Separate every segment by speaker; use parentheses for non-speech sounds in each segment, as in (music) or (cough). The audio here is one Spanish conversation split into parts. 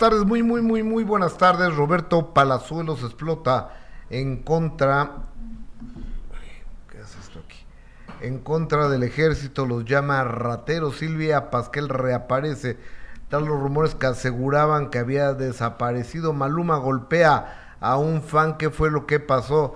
Speaker 1: tardes, muy, muy, muy, muy buenas tardes. Roberto Palazuelos explota en contra. ¿Qué aquí? En contra del ejército, los llama rateros. Silvia Pasquel reaparece. Tal los rumores que aseguraban que había desaparecido. Maluma golpea a un fan. ¿Qué fue lo que pasó?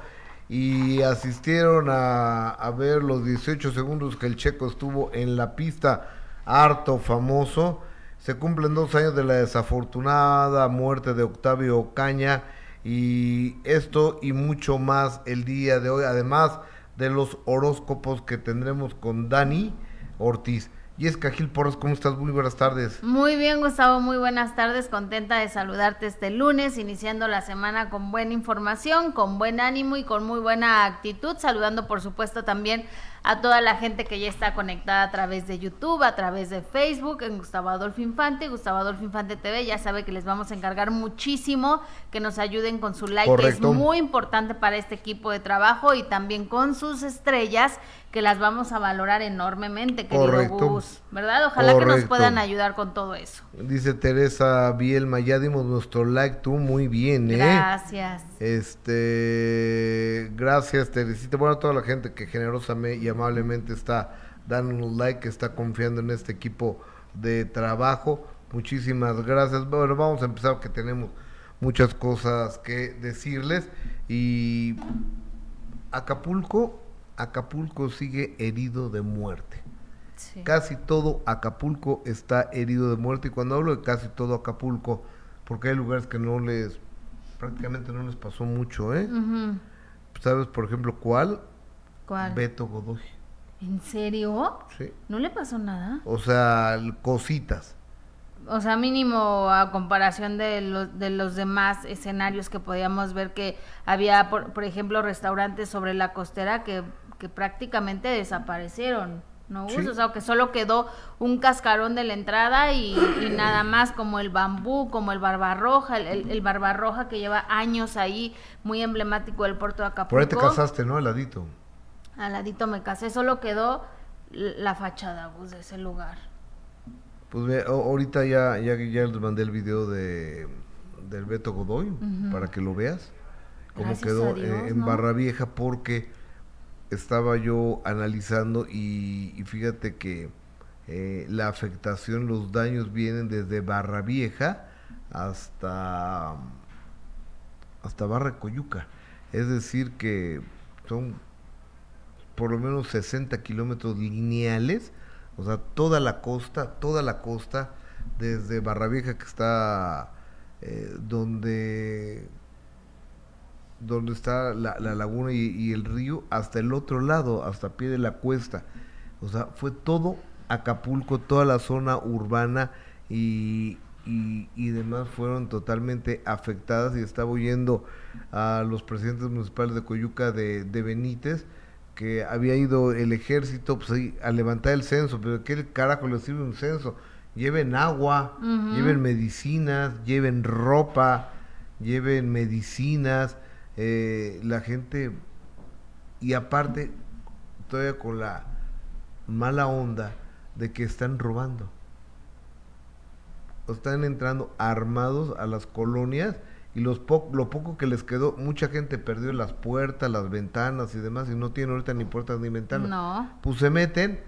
Speaker 1: Y asistieron a, a ver los 18 segundos que el checo estuvo en la pista. Harto famoso. Se cumplen dos años de la desafortunada muerte de Octavio Caña y esto y mucho más el día de hoy, además de los horóscopos que tendremos con Dani Ortiz. Y es Cajil Porras, ¿cómo estás? Muy buenas tardes.
Speaker 2: Muy bien, Gustavo, muy buenas tardes. Contenta de saludarte este lunes, iniciando la semana con buena información, con buen ánimo y con muy buena actitud. Saludando, por supuesto, también a toda la gente que ya está conectada a través de YouTube, a través de Facebook, en Gustavo Adolfo Infante, Gustavo Adolfo Infante TV. Ya sabe que les vamos a encargar muchísimo que nos ayuden con su like, que es muy importante para este equipo de trabajo y también con sus estrellas que las vamos a valorar enormemente, querido Gus, ¿verdad? Ojalá que nos puedan ayudar con todo eso.
Speaker 1: Dice Teresa Bielma, ya dimos nuestro like, tú muy bien, ¿eh?
Speaker 2: Gracias.
Speaker 1: Este, gracias Teresita, bueno, a toda la gente que generosamente y amablemente está dando un like, que está confiando en este equipo de trabajo. Muchísimas gracias. Bueno, vamos a empezar que tenemos muchas cosas que decirles y Acapulco Acapulco sigue herido de muerte. Casi todo Acapulco está herido de muerte y cuando hablo de casi todo Acapulco, porque hay lugares que no les, prácticamente no les pasó mucho, ¿eh? ¿Sabes, por ejemplo, cuál?
Speaker 2: ¿Cuál?
Speaker 1: Beto Godoy.
Speaker 2: ¿En serio?
Speaker 1: Sí.
Speaker 2: ¿No le pasó nada?
Speaker 1: O sea, cositas.
Speaker 2: O sea, mínimo a comparación de los, de los demás escenarios que podíamos ver que había, por, por ejemplo, restaurantes sobre la costera que que prácticamente desaparecieron. ¿no? O sea, que solo quedó un cascarón de la entrada y, nada más como el bambú, como el barbarroja, el, el, barbarroja que lleva años ahí, muy emblemático del puerto de Acapulco.
Speaker 1: Por ahí te casaste, ¿no? Al ladito.
Speaker 2: Al ladito me casé, solo quedó la fachada pues, de ese lugar.
Speaker 1: Pues ve, ahorita ya, ya, ya les mandé el video de del Beto Godoy para que lo veas, cómo quedó eh, en Barra Vieja, porque estaba yo analizando y, fíjate que eh, la afectación, los daños vienen desde Barra Vieja hasta, hasta Barra Coyuca. Es decir, que son por lo menos 60 kilómetros lineales, o sea, toda la costa, toda la costa, desde Barra Vieja que está eh, donde donde está la, laguna y, el río, hasta el otro lado, hasta pie de la cuesta. O sea, fue todo Acapulco, toda la zona urbana y, y, demás fueron totalmente afectadas y estaba oyendo a los presidentes municipales de Coyuca de, de Benítez que había ido el ejército pues, a levantar el censo, pero ¿qué carajo le sirve un censo? Lleven agua, lleven medicinas, lleven ropa, lleven medicinas, eh, la gente, y aparte, todavía con la mala onda de que están robando. Están entrando armados a las colonias y los lo poco que les quedó, mucha gente perdió las puertas, las ventanas y demás y no tiene ahorita ni puertas ni ventanas.
Speaker 2: No.
Speaker 1: Pues se meten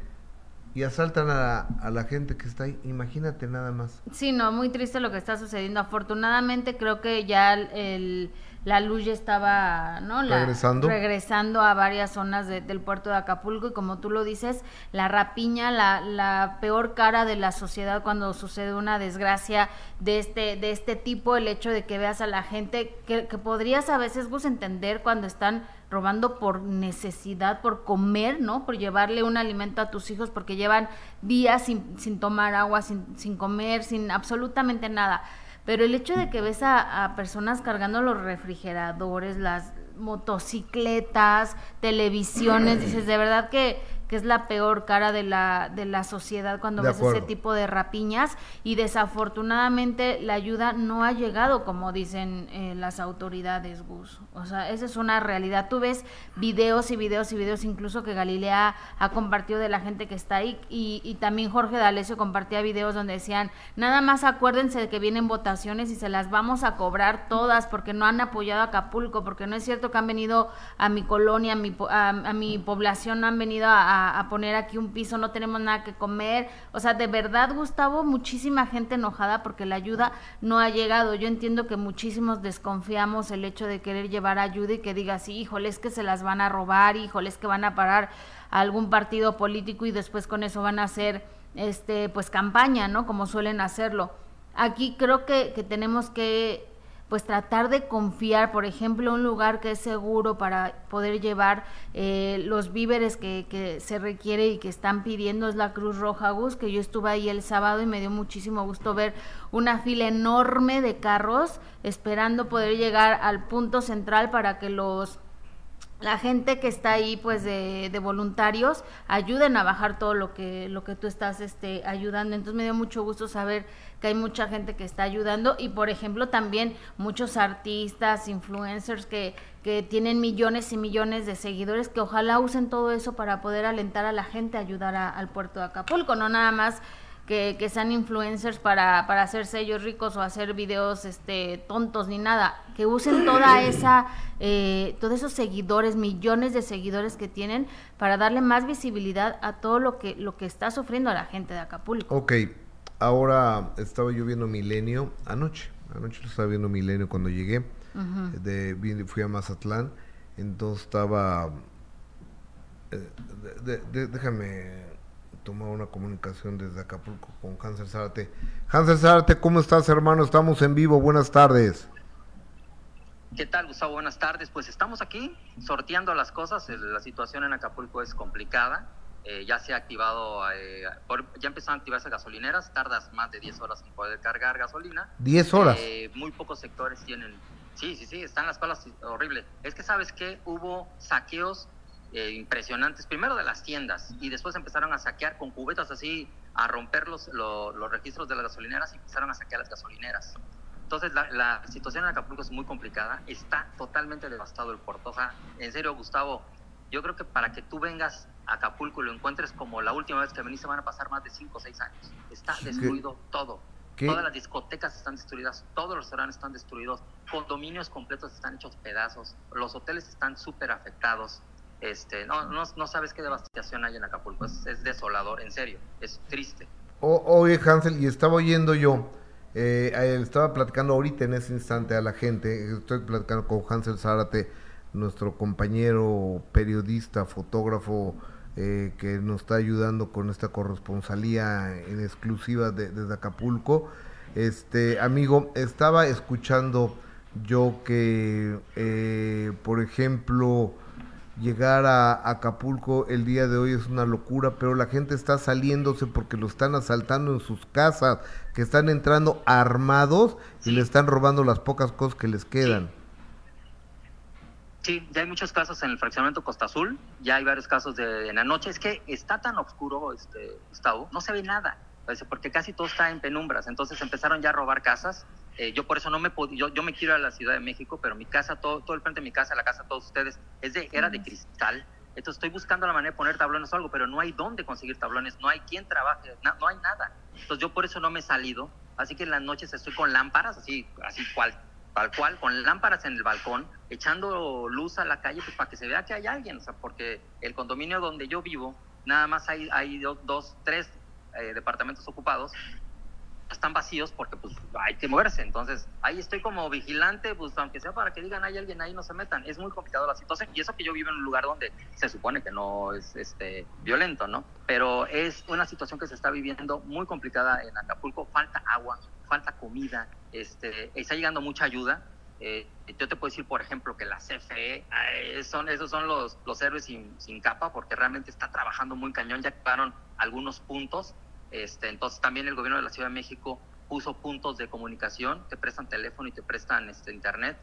Speaker 1: y asaltan a, a, la gente que está ahí. Imagínate nada más.
Speaker 2: Sí, no, muy triste lo que está sucediendo. Afortunadamente creo que ya el, la luz ya estaba ¿no?
Speaker 1: regresando.
Speaker 2: regresando a varias zonas del puerto de Acapulco y como tú lo dices, la rapiña, la, la peor cara de la sociedad cuando sucede una desgracia de este, de este tipo, el hecho de que veas a la gente que, que podrías a veces vos entender cuando están robando por necesidad, por comer, ¿no? Por llevarle un alimento a tus hijos porque llevan días sin, sin tomar agua, sin, sin comer, sin absolutamente nada pero el hecho de que ves a, personas cargando los refrigeradores, las motocicletas, televisiones, dices, de verdad que, que es la peor cara de la, de la sociedad cuando ves ese tipo de rapiñas y desafortunadamente la ayuda no ha llegado como dicen eh, las autoridades, Gus. O sea, esa es una realidad. Tú ves videos y videos y videos incluso que Galilea ha compartido de la gente que está ahí y, y también Jorge D'Alessio compartía videos donde decían, nada más acuérdense de que vienen votaciones y se las vamos a cobrar todas porque no han apoyado a Acapulco, porque no es cierto que han venido a mi colonia, a mi, a, mi población, no han venido a, a, poner aquí un piso, no tenemos nada que comer. O sea, de verdad, Gustavo, muchísima gente enojada porque la ayuda no ha llegado. Yo entiendo que muchísimos desconfiamos el hecho de querer llevar ayuda y que diga, sí, híjole, es que se las van a robar, híjole, es que van a parar a algún partido político y después con eso van a hacer este pues campaña, ¿no? Como suelen hacerlo. Aquí creo que, que tenemos que pues tratar de confiar, por ejemplo, un lugar que es seguro para poder llevar eh, los víveres que, que, se requiere y que están pidiendo es la Cruz Roja Gus, que yo estuve ahí el sábado y me dio muchísimo gusto ver una fila enorme de carros esperando poder llegar al punto central para que los la gente que está ahí pues de, de, voluntarios ayuden a bajar todo lo que lo que tú estás este ayudando. Entonces me dio mucho gusto saber que hay mucha gente que está ayudando y por ejemplo también muchos artistas influencers que que tienen millones y millones de seguidores que ojalá usen todo eso para poder alentar a la gente a ayudar al puerto de Acapulco no nada más que, que, sean influencers para, para hacerse ellos ricos o hacer videos este, tontos ni nada, que usen toda (coughs) esa, eh, todos esos seguidores, millones de seguidores que tienen para darle más visibilidad a todo lo que, lo que está sufriendo a la gente de Acapulco.
Speaker 1: Ok, ahora estaba yo viendo Milenio anoche, anoche lo estaba viendo Milenio cuando llegué, de, fui a Mazatlán, entonces estaba, eh, déjame tomar una comunicación desde Acapulco con Hansel Zárate. Hansel Zárate, ¿cómo estás, hermano? Estamos en vivo. Buenas tardes.
Speaker 3: ¿Qué tal, Gustavo? Buenas tardes. Pues estamos aquí sorteando las cosas. La situación en Acapulco es complicada. Eh, ya se ha activado, eh, ya empezaron a activarse gasolineras. Tardas más de 10 horas en poder cargar gasolina.
Speaker 1: ¿10 horas?
Speaker 3: Eh, muy pocos sectores tienen. Sí, sí, sí, están las palas horrible. Es que, ¿sabes qué? Hubo saqueos eh, impresionantes, primero de las tiendas, y después empezaron a saquear con cubetas así, a romper los, los, registros de las gasolineras y empezaron a saquear las gasolineras. Entonces la, situación en Acapulco es muy complicada, está totalmente devastado el puerto. O sea, en serio, Gustavo, yo creo que para que tú vengas a Acapulco y lo encuentres como la última vez que viniste van a pasar más de 5 o 6 años. Está destruido todo. Todas las discotecas están destruidas, todos los restaurantes están destruidos, condominios completos están hechos pedazos, los hoteles están súper afectados. Este, no, no, sabes qué devastación hay en Acapulco, es, desolador, en serio, es triste.
Speaker 1: oye, Hansel, y estaba oyendo yo, eh, estaba platicando ahorita en ese instante a la gente, estoy platicando con Hansel Zárate, nuestro compañero periodista, fotógrafo, eh, que nos está ayudando con esta corresponsalía en exclusiva de, desde Acapulco. Este, amigo, estaba escuchando yo que, eh, por ejemplo, llegar a Acapulco el día de hoy es una locura, pero la gente está saliéndose porque lo están asaltando en sus casas, que están entrando armados y le están robando las pocas cosas que les quedan.
Speaker 3: Sí. ya hay muchos casos en el fraccionamiento Costa Azul, ya hay varios casos de en la noche. Es que está tan oscuro, este, Gustavo, no se ve nada, porque casi todo está en penumbras. Entonces empezaron ya a robar casas eh, yo por eso no me yo, yo me quiero a la Ciudad de México, pero mi casa, todo, todo el frente de mi casa, la casa de todos ustedes, es de, era de cristal. Entonces estoy buscando la manera de poner tablones o algo, pero no hay dónde conseguir tablones, no hay quien trabaje, no, hay nada. Entonces yo por eso no me he salido. Así que en las noches estoy con lámparas, así, así cual, tal cual, con lámparas en el balcón, echando luz a la calle pues, para que se vea que hay alguien. O sea, porque el condominio donde yo vivo, nada más hay, hay dos, tres eh, departamentos ocupados están vacíos porque pues hay que moverse. Entonces, ahí estoy como vigilante, pues aunque sea para que digan hay alguien ahí, no se metan. Es muy complicado la situación. Y eso que yo vivo en un lugar donde se supone que no es este violento, ¿no? Pero es una situación que se está viviendo muy complicada en Acapulco. Falta agua, falta comida, este, está llegando mucha ayuda. Eh, yo te puedo decir, por ejemplo, que la CFE, eh, son, esos son los, los héroes sin, sin capa, porque realmente está trabajando muy cañón, ya activaron algunos puntos este, entonces también el gobierno de la Ciudad de México puso puntos de comunicación, te prestan teléfono y te prestan este, internet.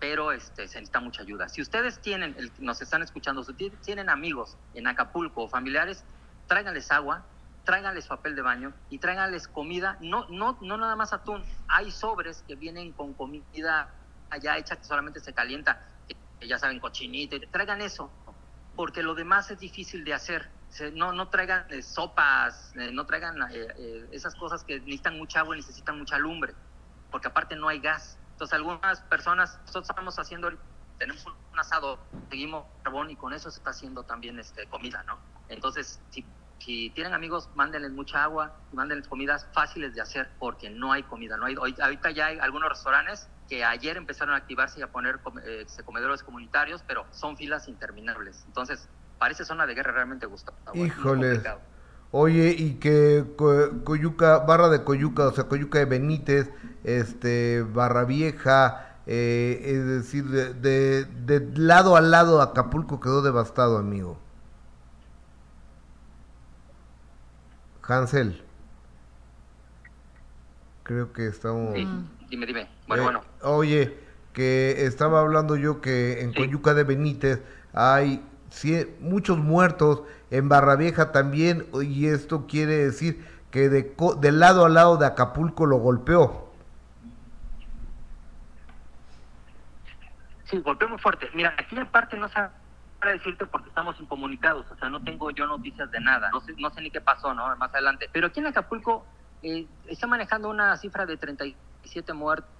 Speaker 3: pero este, se necesita mucha ayuda. Si ustedes tienen, nos están escuchando, si tienen amigos en Acapulco o familiares, tráiganles agua, tráiganles papel de baño y tráiganles comida, no, no, no nada más atún, hay sobres que vienen con comida allá hecha que solamente se calienta, que ya saben, cochinito, traigan eso, porque lo demás es difícil de hacer. No, no traigan eh, sopas, eh, no traigan eh, esas cosas que necesitan mucha agua y necesitan mucha lumbre, porque aparte no hay gas. Entonces algunas personas, nosotros estamos haciendo, tenemos un asado, seguimos carbón y con eso se está haciendo también este, comida, ¿no? Entonces, si, tienen amigos, mándenles mucha agua y mándenles comidas fáciles de hacer porque no hay comida, no hay, ahorita ya hay algunos restaurantes que ayer empezaron a activarse y a poner eh, comedores comunitarios, pero son filas interminables. Entonces, parece zona de guerra realmente, Gustavo.
Speaker 1: Híjole. Oye, y que Coyuca, barra de Coyuca, o sea, Coyuca de Benítez, este, Barra Vieja, eh, es decir, de, de, lado a lado Acapulco quedó devastado, amigo. Hansel. Creo que estamos...
Speaker 3: Sí, dime, dime. Bueno, eh, bueno.
Speaker 1: Oye, que estaba hablando yo que en Coyuca de Benítez hay muchos muertos, en Barra Vieja también, y esto quiere decir que de, de lado a lado de Acapulco lo golpeó.
Speaker 3: Sí, golpeó muy fuerte. Mira, aquí en parte no sé para decirte porque estamos incomunicados, o sea, no tengo yo noticias de nada, no sé, no sé ni qué pasó, ¿no? Más adelante. Pero aquí en Acapulco eh, está manejando una cifra de 37 muertos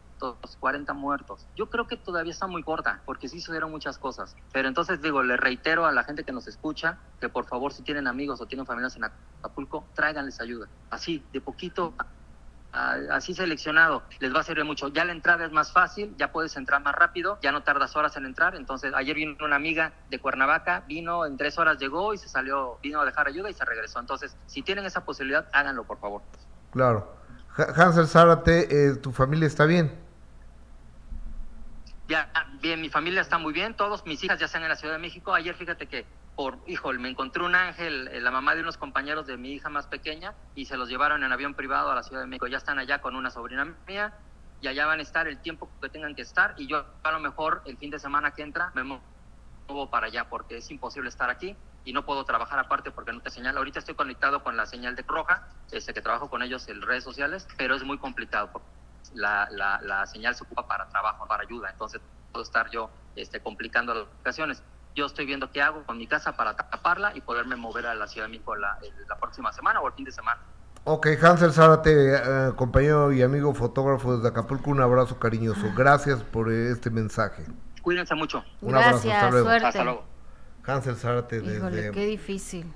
Speaker 3: 40 muertos. Yo creo que todavía está muy corta, porque sí sucedieron muchas cosas. Pero entonces digo, le reitero a la gente que nos escucha que por favor si tienen amigos o tienen familias en Acapulco, tráiganles ayuda. Así, de poquito, así seleccionado, les va a servir mucho. Ya la entrada es más fácil, ya puedes entrar más rápido, ya no tardas horas en entrar. Entonces, ayer vino una amiga de Cuernavaca, vino en tres horas, llegó y se salió, vino a dejar ayuda y se regresó. Entonces, si tienen esa posibilidad, háganlo, por favor.
Speaker 1: Claro. Hansel Zárate, eh, ¿tu familia está bien?
Speaker 3: Bien, mi familia está muy bien, todos mis hijas ya están en la Ciudad de México. Ayer fíjate que por, híjole, me encontré un ángel, eh, la mamá de unos compañeros de mi hija más pequeña, y se los llevaron en avión privado a la Ciudad de México. Ya están allá con una sobrina mía, y allá van a estar el tiempo que tengan que estar, y yo a lo mejor el fin de semana que entra me muevo para allá, porque es imposible estar aquí y no puedo trabajar aparte porque no te señala. Ahorita estoy conectado con la señal de Roja, este, que trabajo con ellos en redes sociales, pero es muy complicado la, la, la, señal se ocupa para trabajo, para ayuda, entonces puedo estar yo este, complicando las ocasiones. Yo estoy viendo qué hago con mi casa para taparla y poderme mover a la Ciudad de México la, la próxima semana o el fin de semana.
Speaker 1: Ok, Hansel Zárate, eh, compañero y amigo fotógrafo desde Acapulco, un abrazo cariñoso. Gracias por este mensaje.
Speaker 3: Cuídense mucho.
Speaker 2: Un Gracias, abrazo, hasta luego. Suerte.
Speaker 3: Hasta luego.
Speaker 1: Hansel Zárate desde...
Speaker 2: qué difícil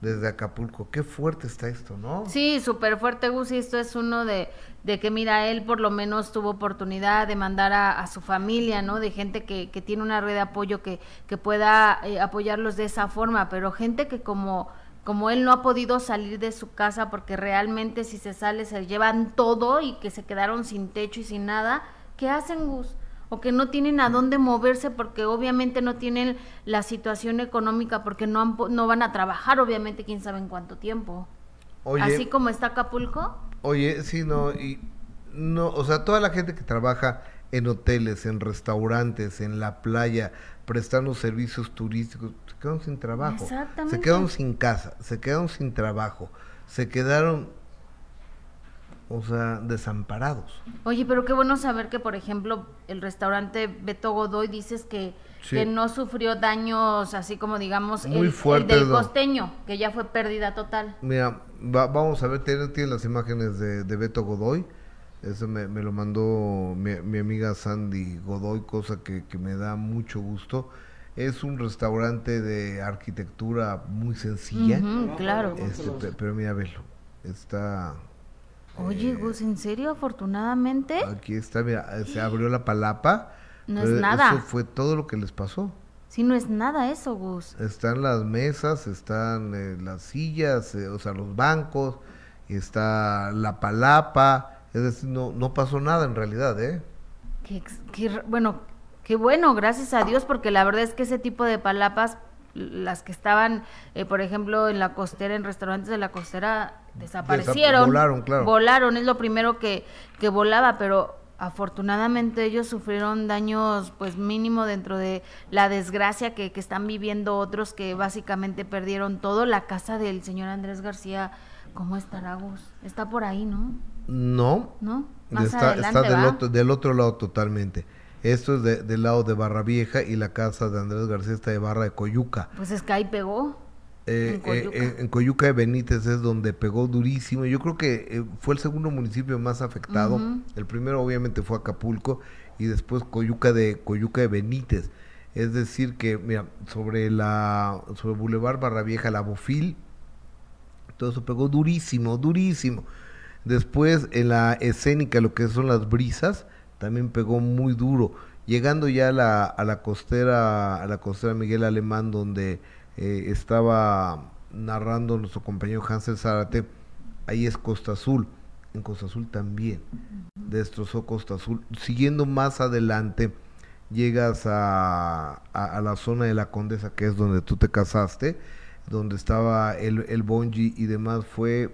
Speaker 1: desde Acapulco. Qué fuerte está esto, ¿no?
Speaker 2: Sí, súper fuerte, Gus, y esto es uno de, de que, mira, él por lo menos tuvo oportunidad de mandar a, su familia, ¿no? De gente que, que, tiene una red de apoyo que, que pueda eh, apoyarlos de esa forma, pero gente que como como él no ha podido salir de su casa porque realmente si se sale se llevan todo y que se quedaron sin techo y sin nada, ¿qué hacen, Gus? O que no tienen a dónde moverse porque obviamente no tienen la situación económica porque no, no van a trabajar, obviamente, quién sabe en cuánto tiempo. Así como está Acapulco.
Speaker 1: Oye, sí, no, y no, o sea, toda la gente que trabaja en hoteles, en restaurantes, en la playa, prestando servicios turísticos, se quedaron sin trabajo. Se quedaron sin casa, se quedaron sin trabajo, se quedaron o sea, desamparados.
Speaker 2: Oye, pero qué bueno saber que, por ejemplo, el restaurante Beto Godoy dices que, que no sufrió daños así como, digamos,
Speaker 1: el,
Speaker 2: del costeño, que ya fue pérdida total.
Speaker 1: Mira, vamos a ver, tiene las imágenes de, Beto Godoy. Eso me, lo mandó mi, amiga Sandy Godoy, cosa que, me da mucho gusto. Es un restaurante de arquitectura muy sencilla.
Speaker 2: claro.
Speaker 1: Este, pero mira, velo. Está
Speaker 2: Oye, Gus, ¿en serio? Afortunadamente.
Speaker 1: Aquí está, mira, se abrió la palapa.
Speaker 2: No es nada.
Speaker 1: Eso fue todo lo que les pasó.
Speaker 2: Sí, no es nada eso, Gus.
Speaker 1: Están las mesas, están eh, las sillas, eh, o sea, los bancos, y está la palapa. Es decir, no, no pasó nada en realidad, ¿eh?
Speaker 2: qué, bueno, qué bueno, gracias a Dios, porque la verdad es que ese tipo de palapas las que estaban, eh, por ejemplo, en la costera, en restaurantes de la costera, desaparecieron.
Speaker 1: volaron, claro.
Speaker 2: Volaron, es lo primero que, que volaba, pero afortunadamente ellos sufrieron daños pues mínimo dentro de la desgracia que, que, están viviendo otros que básicamente perdieron todo. La casa del señor Andrés García, ¿cómo estará Gus? Está por ahí, ¿no?
Speaker 1: No.
Speaker 2: ¿No?
Speaker 1: está, está del, otro, del otro lado totalmente. Esto es del lado de Barra Vieja y la casa de Andrés García está de Barra de Coyuca.
Speaker 2: Pues es que ahí pegó.
Speaker 1: Eh, eh, en, Coyuca. de Benítez es donde pegó durísimo. Yo creo que eh, fue el segundo municipio más afectado. El primero obviamente fue Acapulco y después Coyuca de Coyuca de Benítez. Es decir que, mira, sobre la sobre Boulevard Barra Vieja, la Bofil, todo eso pegó durísimo, durísimo. Después en la escénica, lo que son las brisas, también pegó muy duro. Llegando ya a la, a la costera, a la costera Miguel Alemán, donde eh, estaba narrando nuestro compañero Hansel Zárate, ahí es Costa Azul, en Costa Azul también, destrozó Costa Azul. Siguiendo más adelante, llegas a, la zona de la Condesa, que es donde tú te casaste, donde estaba el, el bonji y demás, fue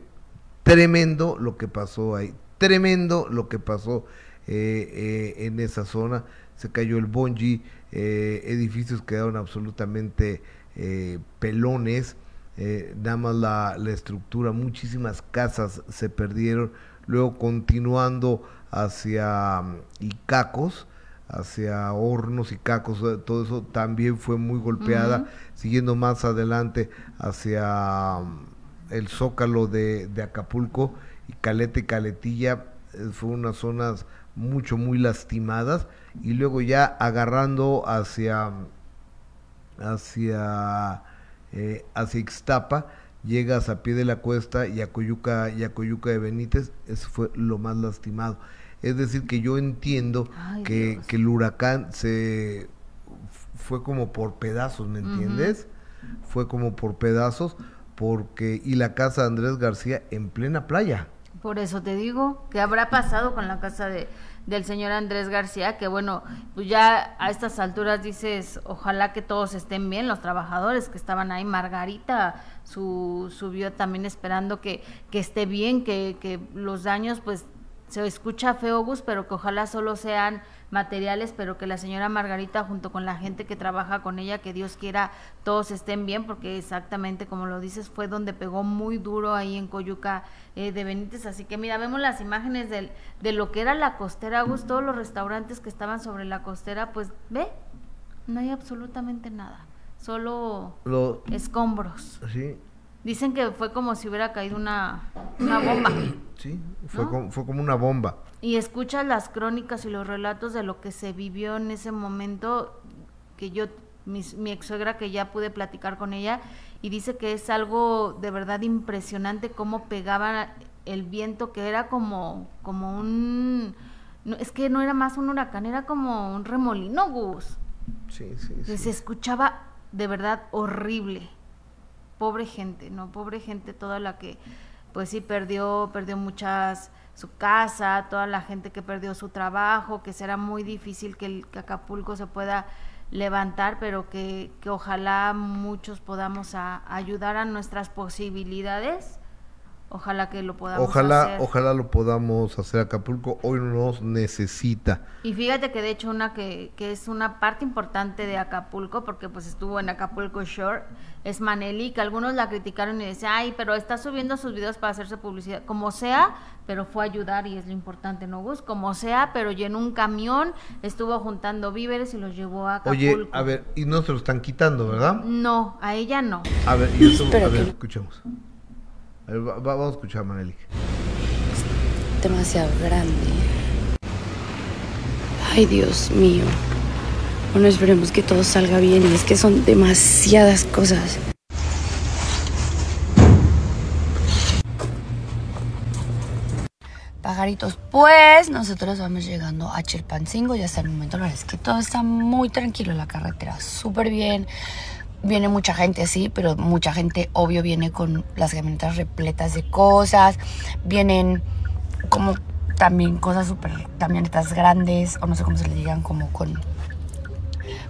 Speaker 1: tremendo lo que pasó ahí, tremendo lo que pasó eh, eh, en esa zona, se cayó el bonji, edificios quedaron absolutamente eh, pelones, eh, nada más la, la, estructura, muchísimas casas se perdieron, luego continuando hacia um, Icacos, hacia Hornos y Cacos, eh, todo eso también fue muy golpeada, siguiendo más adelante hacia um, el Zócalo de, de, Acapulco y Caleta y Caletilla, eh, fue unas zonas mucho, muy lastimadas, y luego ya agarrando hacia hacia, eh, hacia Ixtapa, llegas a pie de la cuesta y a Coyuca, y a Coyuca de Benítez, eso fue lo más lastimado. Es decir, que yo entiendo que, que, el huracán se fue como por pedazos, ¿me entiendes? Fue como por pedazos, porque, y la casa de Andrés García en plena playa.
Speaker 2: Por eso te digo, ¿qué habrá pasado con la casa de, del señor Andrés García, que bueno, pues ya a estas alturas dices, ojalá que todos estén bien, los trabajadores que estaban ahí, Margarita su, subió también esperando que, que esté bien, que, que los daños pues se escucha feo, Gus, pero que ojalá solo sean materiales, pero que la señora Margarita junto con la gente que trabaja con ella, que Dios quiera todos estén bien, porque exactamente como lo dices, fue donde pegó muy duro ahí en Coyuca eh, de Benítez. Así que mira, vemos las imágenes del, de lo que era la costera, Gus, todos los restaurantes que estaban sobre la costera, pues ve, no hay absolutamente nada, solo escombros.
Speaker 1: Sí,
Speaker 2: Dicen que fue como si hubiera caído una, una bomba. (clears throat)
Speaker 1: Sí, fue, como, fue como una bomba.
Speaker 2: Y escuchas las crónicas y los relatos de lo que se vivió en ese momento, que yo, mi, mi ex suegra, que ya pude platicar con ella, y dice que es algo de verdad impresionante cómo pegaba el viento, que era como, como un... es que no era más un huracán, era como un remolino, Gus.
Speaker 1: Sí, sí, sí.
Speaker 2: Se escuchaba de verdad horrible pobre gente, ¿no? Pobre gente toda la que, pues sí, perdió, perdió muchas, su casa, toda la gente que perdió su trabajo, que será muy difícil que, el, Acapulco se pueda levantar, pero que, que ojalá muchos podamos ayudar a nuestras posibilidades Ojalá que lo podamos
Speaker 1: ojalá,
Speaker 2: hacer.
Speaker 1: Ojalá lo podamos hacer. Acapulco hoy nos necesita.
Speaker 2: Y fíjate que de hecho una que, que es una parte importante de Acapulco, porque pues estuvo en Acapulco Shore, es Maneli, que algunos la criticaron y decían, ay, pero está subiendo sus videos para hacerse publicidad. Como sea, pero fue a ayudar y es lo importante, ¿no, Gus? Como sea, pero llenó un camión, estuvo juntando víveres y los llevó a Acapulco.
Speaker 1: Oye, a ver, y no se lo están quitando, ¿verdad?
Speaker 2: No, a ella no.
Speaker 1: A ver, y eso, a ver, escuchemos vamos a escuchar Manelik.
Speaker 4: Demasiado grande. Ay, Dios mío. Bueno, esperemos que todo salga bien. Y es que son demasiadas cosas. Pajaritos, pues nosotros vamos llegando a Chilpancingo y hasta el momento la verdad es que todo está muy tranquilo la carretera, súper bien viene mucha gente, sí, pero mucha gente obvio viene con las camionetas repletas de cosas, vienen como también cosas súper, camionetas grandes, o no sé cómo se le digan, como con,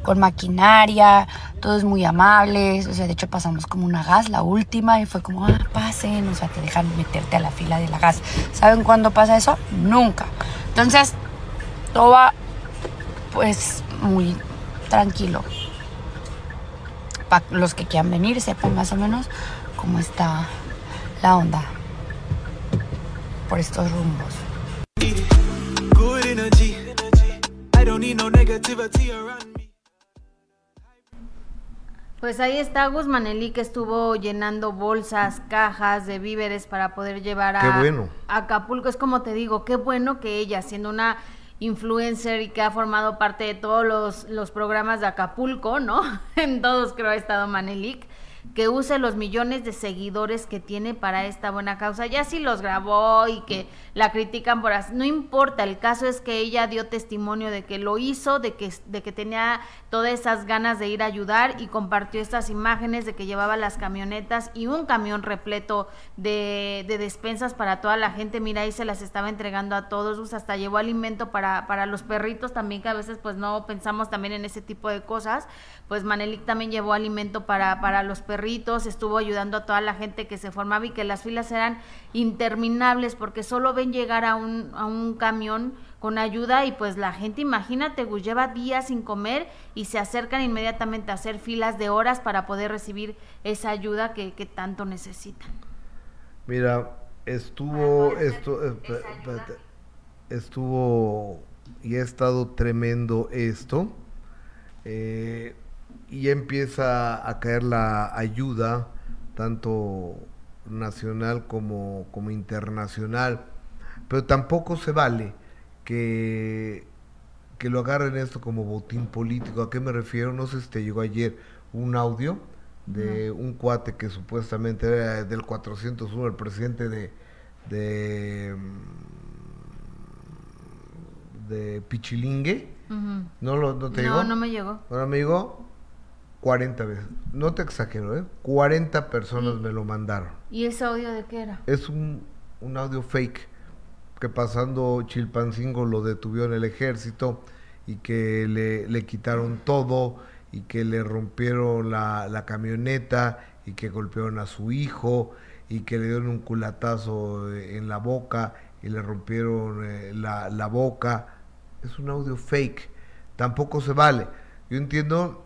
Speaker 4: con maquinaria, todos muy amables, o sea, de hecho pasamos como una gas, la última, y fue como, ah, pasen, o sea, te dejan meterte a la fila de la gas. ¿Saben cuándo pasa eso? Nunca. Entonces, todo va pues muy tranquilo. Para los que quieran venir sepan más o menos cómo está la onda por estos rumbos.
Speaker 2: Pues ahí está Guzmanelí que estuvo llenando bolsas, cajas de víveres para poder llevar a, Acapulco. Es como te digo, qué bueno que ella, siendo una influencer y que ha formado parte de todos los, los programas de Acapulco, ¿no? (laughs) en todos creo ha estado Manelik que use los millones de seguidores que tiene para esta buena causa. Ya si los grabó y que la critican por así, no importa, el caso es que ella dio testimonio de que lo hizo, de que, de que tenía todas esas ganas de ir a ayudar y compartió estas imágenes de que llevaba las camionetas y un camión repleto de, de despensas para toda la gente. Mira, ahí se las estaba entregando a todos, hasta llevó alimento para, para los perritos también, que a veces pues no pensamos también en ese tipo de cosas. Pues Manelik también llevó alimento para, para los perritos estuvo ayudando a toda la gente que se formaba y que las filas eran interminables porque solo ven llegar a un, a un camión con ayuda y pues la gente, imagínate, Gus, lleva días sin comer y se acercan inmediatamente a hacer filas de horas para poder recibir esa ayuda que, tanto necesitan.
Speaker 1: Mira, estuvo, esto, eh, estuvo y ha estado tremendo esto. Eh, y empieza a caer la ayuda, tanto nacional como, como internacional. Pero tampoco se vale que, que lo agarren esto como botín político. ¿A qué me refiero? No sé si te llegó ayer un audio de un cuate que supuestamente era del 401, el presidente de, de, de Pichilingue. ¿No, lo, ¿No te llegó?
Speaker 2: No, no me llegó.
Speaker 1: Ahora me llegó 40 veces. No te exagero, ¿eh? 40 personas me lo mandaron.
Speaker 2: ¿Y ese audio de qué era?
Speaker 1: Es un, un audio fake que pasando Chilpancingo lo detuvieron el ejército y que le, le quitaron todo y que le rompieron la, la, camioneta y que golpearon a su hijo y que le dieron un culatazo en la boca y le rompieron eh, la, la boca. Es un audio fake. Tampoco se vale. Yo entiendo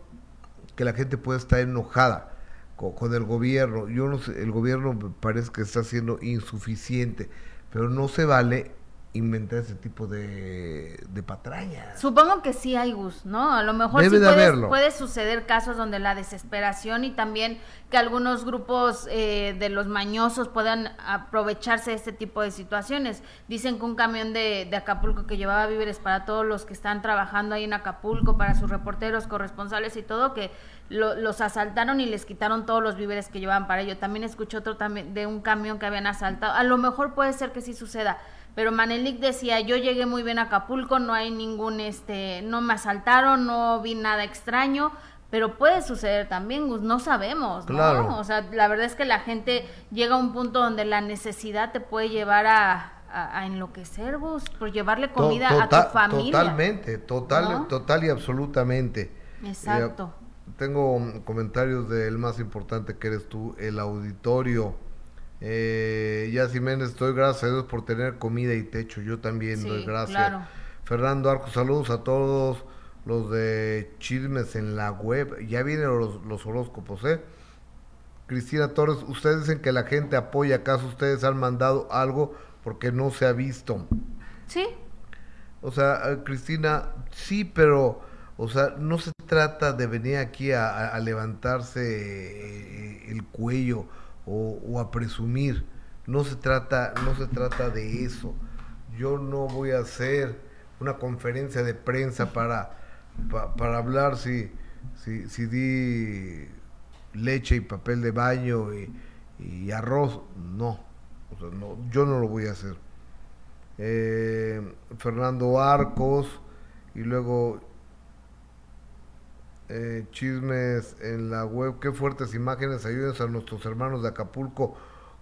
Speaker 1: que la gente puede estar enojada con, el gobierno. Yo no sé, el gobierno parece que está siendo insuficiente, pero no se vale inventar ese tipo de, de patrañas.
Speaker 2: Supongo que sí hay Gus, ¿no? A lo mejor sí puede, suceder casos donde la desesperación y también que algunos grupos eh, de los mañosos puedan aprovecharse de este tipo de situaciones. Dicen que un camión de, de, Acapulco que llevaba víveres para todos los que están trabajando ahí en Acapulco, para sus reporteros, corresponsales y todo, que los asaltaron y les quitaron todos los víveres que llevaban para ello. También escuché otro también de un camión que habían asaltado. A lo mejor puede ser que sí suceda pero Manelik decía, yo llegué muy bien a Acapulco, no hay ningún, este, no me asaltaron, no vi nada extraño, pero puede suceder también, no sabemos, ¿no? O sea, la verdad es que la gente llega a un punto donde la necesidad te puede llevar a, a, enloquecer, vos, por llevarle comida a tu familia.
Speaker 1: Totalmente, total, total y absolutamente.
Speaker 2: Exacto.
Speaker 1: Eh, tengo comentarios del más importante que eres tú, el auditorio. Eh, ya Jiménez, estoy gracias a Dios por tener comida y techo. Yo también doy gracias. Fernando Arco, saludos a todos los de chismes en la web. Ya vienen los, los horóscopos, ¿eh? Cristina Torres, ustedes dicen que la gente apoya, ¿acaso ustedes han mandado algo porque no se ha visto?
Speaker 2: Sí.
Speaker 1: O sea, eh, Cristina, sí, pero, o sea, no se trata de venir aquí a, levantarse eh, el cuello o, a presumir. No se trata, no se trata de eso. Yo no voy a hacer una conferencia de prensa para, para hablar si, si, si, di leche y papel de baño y, arroz. No. no, yo no lo voy a hacer. Eh, Fernando Arcos y luego eh, chismes en la web. Qué fuertes imágenes. Ayuden a nuestros hermanos de Acapulco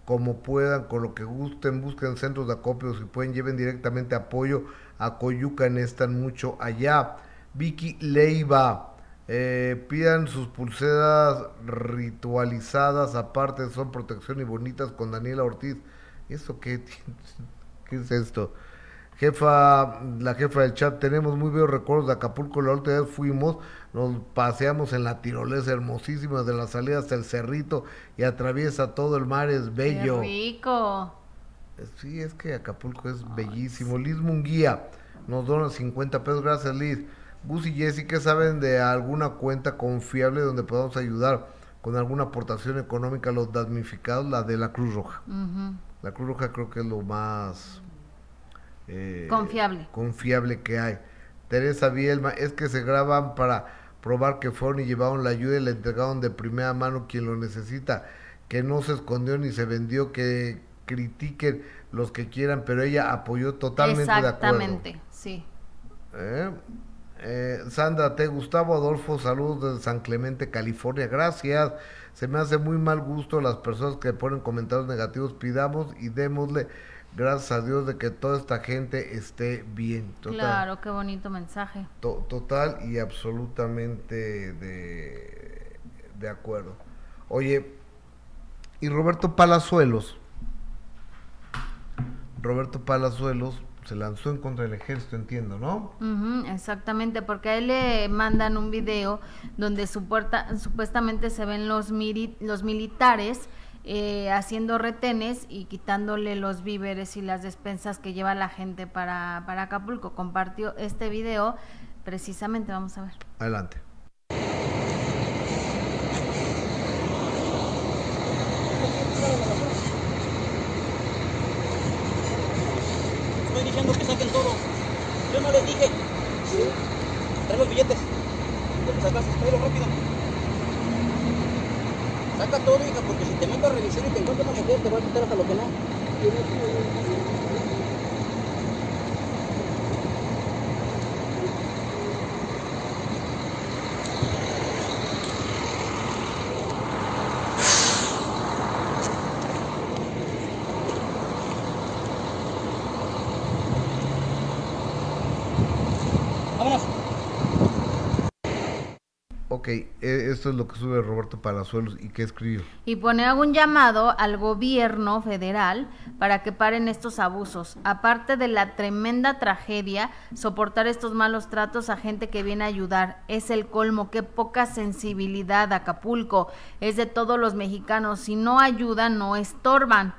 Speaker 1: como puedan, con lo que gusten. Busquen centros de acopio. Si pueden, lleven directamente apoyo a Coyuca. Necesitan mucho allá. Vicky Leiva. Eh, pidan sus pulseras ritualizadas. Aparte, son protección y bonitas con Daniela Ortiz. ¿Eso qué? (laughs) ¿Qué es esto? Jefa, la jefa del chat, tenemos muy buenos recuerdos de Acapulco. La última vez fuimos, nos paseamos en la tirolesa hermosísima de la salida hasta el cerrito y atraviesa todo el mar, es bello.
Speaker 2: Qué rico.
Speaker 1: Sí, es que Acapulco es bellísimo. Liz Munguía nos dona 50 pesos. Gracias, Liz. Gus y Jessy, ¿qué saben de alguna cuenta confiable donde podamos ayudar con alguna aportación económica a los damnificados? La de la Cruz Roja. La Cruz Roja creo que es lo más
Speaker 2: eh, confiable.
Speaker 1: confiable que hay. Teresa Bielma, es que se graban para probar que fueron y llevaron la ayuda y la entregaron de primera mano quien lo necesita, que no se escondió ni se vendió, que critiquen los que quieran, pero ella apoyó totalmente de acuerdo.
Speaker 2: Exactamente, sí.
Speaker 1: ¿Eh? Eh, Sandra T. Gustavo Adolfo, saludos desde San Clemente, California. Gracias. Se me hace muy mal gusto las personas que ponen comentarios negativos. Pidamos y démosle gracias a Dios de que toda esta gente esté bien.
Speaker 2: claro, qué bonito mensaje.
Speaker 1: total y absolutamente de, de acuerdo. Oye, y Roberto Palazuelos, Roberto Palazuelos se lanzó en contra del ejército, entiendo, ¿no?
Speaker 2: exactamente, porque a él le mandan un video donde supuestamente se ven los, los militares eh, haciendo retenes y quitándole los víveres y las despensas que lleva la gente para, para Acapulco. Compartió este video, precisamente, vamos a ver.
Speaker 1: Adelante.
Speaker 5: Estoy diciendo que saquen todo. Yo no les dije. Sí. Trae los billetes. Tráelo rápido. Saca todo, hija, porque si te revisar y te encuentras una mujer, te va a quitar hasta lo que no.
Speaker 1: E, esto es lo que sube Roberto Palazuelos y qué escribió.
Speaker 2: Y pone algún llamado al gobierno federal para que paren estos abusos. Aparte de la tremenda tragedia, soportar estos malos tratos a gente que viene a ayudar. Es el colmo, qué poca sensibilidad Acapulco. Es de todos los mexicanos. Si no ayudan, no estorban.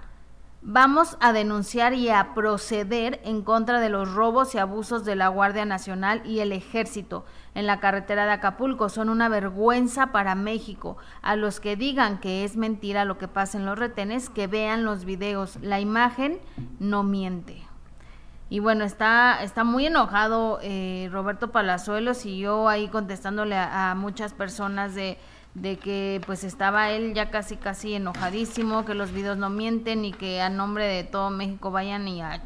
Speaker 2: Vamos a denunciar y a proceder en contra de los robos y abusos de la Guardia Nacional y el Ejército en la carretera de Acapulco. Son una vergüenza para México. A los que digan que es mentira lo que pasa en los retenes, que vean los videos. La imagen no miente. Y bueno, está, está muy enojado eh, Roberto Palazuelos y yo ahí contestándole a muchas personas de de que pues estaba él ya casi casi enojadísimo, que los videos no mienten y que a nombre de todo México vayan y a,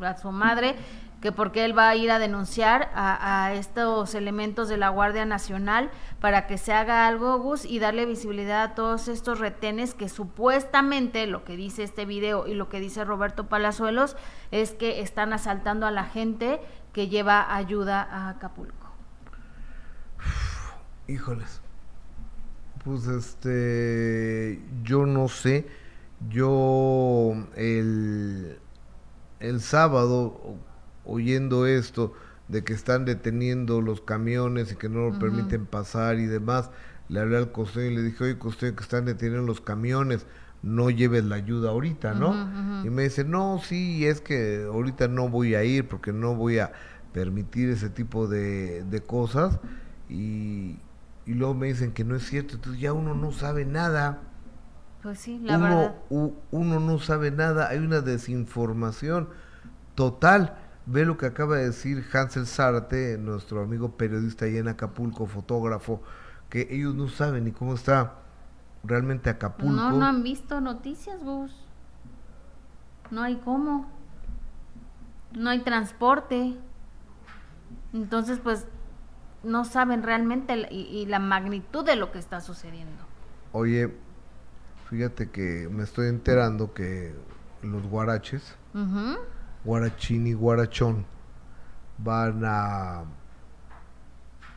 Speaker 2: a su madre, que porque él va a ir a denunciar a, estos elementos de la Guardia Nacional para que se haga algo, Gus, y darle visibilidad a todos estos retenes que supuestamente, lo que dice este video y lo que dice Roberto Palazuelos, es que están asaltando a la gente que lleva ayuda a Acapulco.
Speaker 1: Híjoles. Pues este, yo no sé, yo el, el sábado oyendo esto de que están deteniendo los camiones y que no lo permiten pasar y demás, le hablé al costeño y le dije, oye costeño que están deteniendo los camiones, no lleves la ayuda ahorita, ¿no? Y me dice, no, sí, es que ahorita no voy a ir porque no voy a permitir ese tipo de, de cosas y, y luego me dicen que no es cierto, entonces ya uno no sabe nada.
Speaker 2: Pues sí, la verdad.
Speaker 1: uno no sabe nada, hay una desinformación total. Ve lo que acaba de decir Hansel Zárate, nuestro amigo periodista ahí en Acapulco, fotógrafo, que ellos no saben ni cómo está realmente Acapulco.
Speaker 2: No, no han visto noticias, vos. No hay cómo. No hay transporte. Entonces, pues no saben realmente y, la magnitud de lo que está sucediendo.
Speaker 1: Oye, fíjate que me estoy enterando que los guaraches, guarachín y guarachón, van a...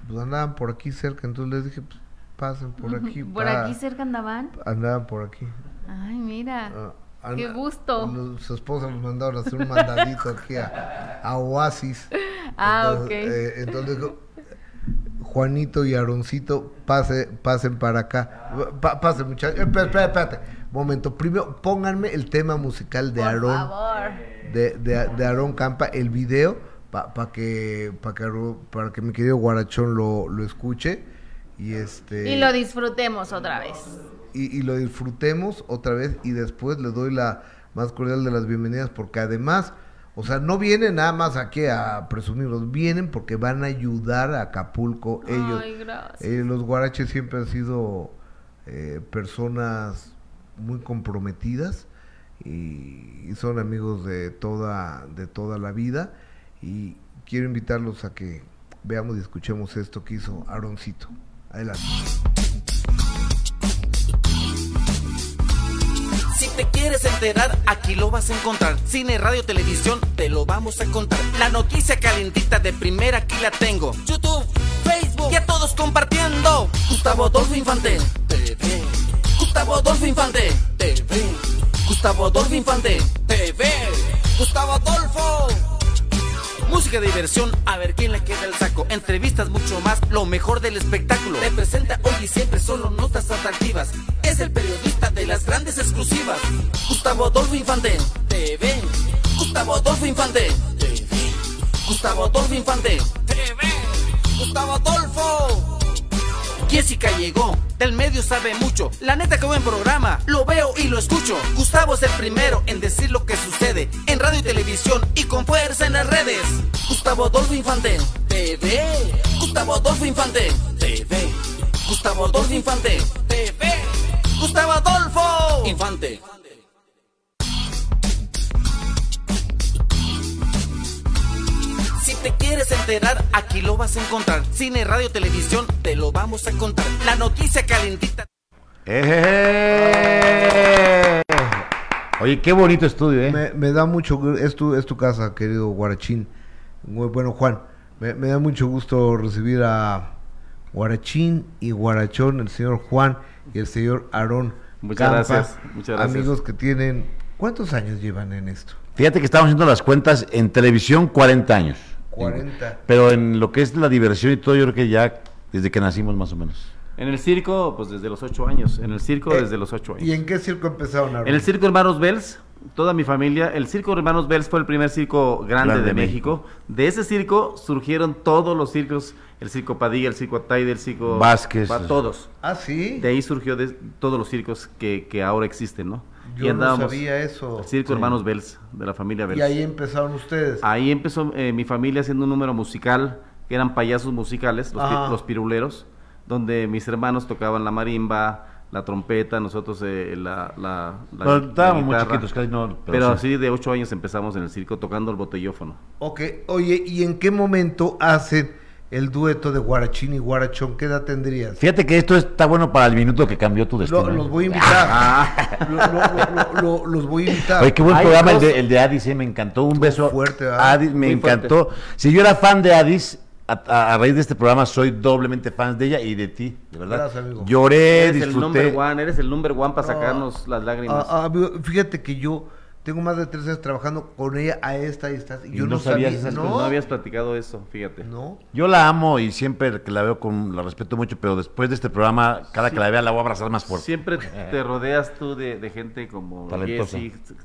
Speaker 1: Pues andaban por aquí cerca, entonces les dije, pues pasen por aquí.
Speaker 2: ¿Por aquí cerca andaban?
Speaker 1: Andaban por aquí.
Speaker 2: Ay, mira. Ah, Qué gusto.
Speaker 1: su esposa nos mandaron a hacer un mandadito aquí a, Oasis.
Speaker 2: Ah, ok.
Speaker 1: Eh, entonces Juanito y Aroncito, pase, pasen para acá. pasen, muchachos. Espérate, espérate, Momento. Primero, pónganme el tema musical de Por Favor. De, de, de Aarón Campa, el video, para que, para que, para que mi querido Guarachón lo, lo escuche. Y, este,
Speaker 2: y lo disfrutemos otra vez.
Speaker 1: Y, y, lo disfrutemos otra vez. Y después le doy la más cordial de las bienvenidas, porque además o sea, no vienen nada más aquí a presumirlos, vienen porque van a ayudar a Acapulco. Ellos, eh, los guaraches siempre han sido eh, personas muy comprometidas y, son amigos de toda, de toda la vida. Y quiero invitarlos a que veamos y escuchemos esto que hizo Aaroncito. Adelante.
Speaker 6: te quieres enterar, aquí lo vas a encontrar. Cine, radio, televisión, te lo vamos a contar. La noticia calentita de primera aquí la tengo. YouTube, Facebook, y a todos compartiendo. Gustavo Adolfo Infante, TV. Gustavo Adolfo Infante, TV. Gustavo Adolfo Infante, TV. Gustavo Adolfo música, diversión, a ver quién le queda el saco. Entrevistas, mucho más, lo mejor del espectáculo. Te presenta hoy y siempre solo notas atractivas. Es el periodista de las grandes exclusivas. Gustavo Adolfo Infante, TV. Gustavo Adolfo Infante, TV. Gustavo Adolfo Infante, TV. Gustavo Adolfo. Jessica llegó, del medio sabe mucho. La neta que buen programa, lo veo y lo escucho. Gustavo es el primero en decir lo que sucede en radio y televisión y con fuerza en las redes. Gustavo Adolfo Infante, TV. Gustavo Adolfo Infante, TV. Gustavo Adolfo Infante, TV. Gustavo Adolfo Infante. Te quieres enterar, aquí lo vas a encontrar. Cine, radio, televisión, te lo vamos a contar. La noticia calentita.
Speaker 7: ¡Eh! Oye, qué bonito estudio,
Speaker 1: ¿eh? Me, da mucho, es tu, es tu casa, querido Guarachín. Bueno, Juan, me, da mucho gusto recibir a Guarachín y Guarachón, el señor Juan y el señor Aarón.
Speaker 7: Muchas gracias, muchas gracias.
Speaker 1: Amigos que tienen, ¿cuántos años llevan en esto?
Speaker 7: Fíjate que estamos haciendo las cuentas en televisión 40 años. Pero en lo que es la diversión y todo, yo creo que ya desde que nacimos más o menos.
Speaker 8: En el circo, pues desde los ocho años. En el circo, eh, desde los ocho años.
Speaker 1: ¿Y en qué circo empezaron
Speaker 8: a En el circo Hermanos Bells, toda mi familia. El circo Hermanos Bells fue el primer circo grande, de, México. De ese circo surgieron todos los circos. El circo Padilla, el circo Ataide, el circo...
Speaker 7: Vázquez.
Speaker 8: Todos.
Speaker 1: Ah, sí.
Speaker 8: De ahí surgió de, todos los circos que, que ahora existen, ¿no?
Speaker 1: Yo no sabía eso.
Speaker 8: Circo Hermanos Bells, de la familia Bells.
Speaker 1: Y ahí empezaron ustedes.
Speaker 8: Ahí empezó eh, mi familia haciendo un número musical, que eran payasos musicales, los, piruleros, donde mis hermanos tocaban la marimba, la trompeta, nosotros eh, la, la,
Speaker 7: la estábamos muy chiquitos, casi no.
Speaker 8: Pero, así de ocho años empezamos en el circo tocando el botellófono.
Speaker 1: Ok, oye, ¿y en qué momento hacen el dueto de Guarachín y Guarachón, ¿qué edad tendrías?
Speaker 7: Fíjate que esto está bueno para el minuto que cambió tu destino.
Speaker 1: los voy a invitar. (laughs) Ah. los voy a invitar.
Speaker 7: Oye, qué buen programa el, de, el de Adis, eh, me encantó. Un beso.
Speaker 1: Fuerte,
Speaker 7: Adis, me encantó. Si yo era fan de Adis, a, raíz de este programa soy doblemente fan de ella y de ti, de verdad. Gracias, amigo. Lloré,
Speaker 8: eres el number one, eres el number one para sacarnos las lágrimas.
Speaker 1: Ah, ah, fíjate que yo tengo más de tres años trabajando con ella a esta y esta. Y yo no, sabía,
Speaker 8: ¿no? no habías platicado eso, fíjate.
Speaker 1: No.
Speaker 7: Yo la amo y siempre que la veo con la respeto mucho, pero después de este programa, cada que la vea la voy a abrazar más fuerte.
Speaker 8: Siempre (laughs) te rodeas tú de, gente como talentosa.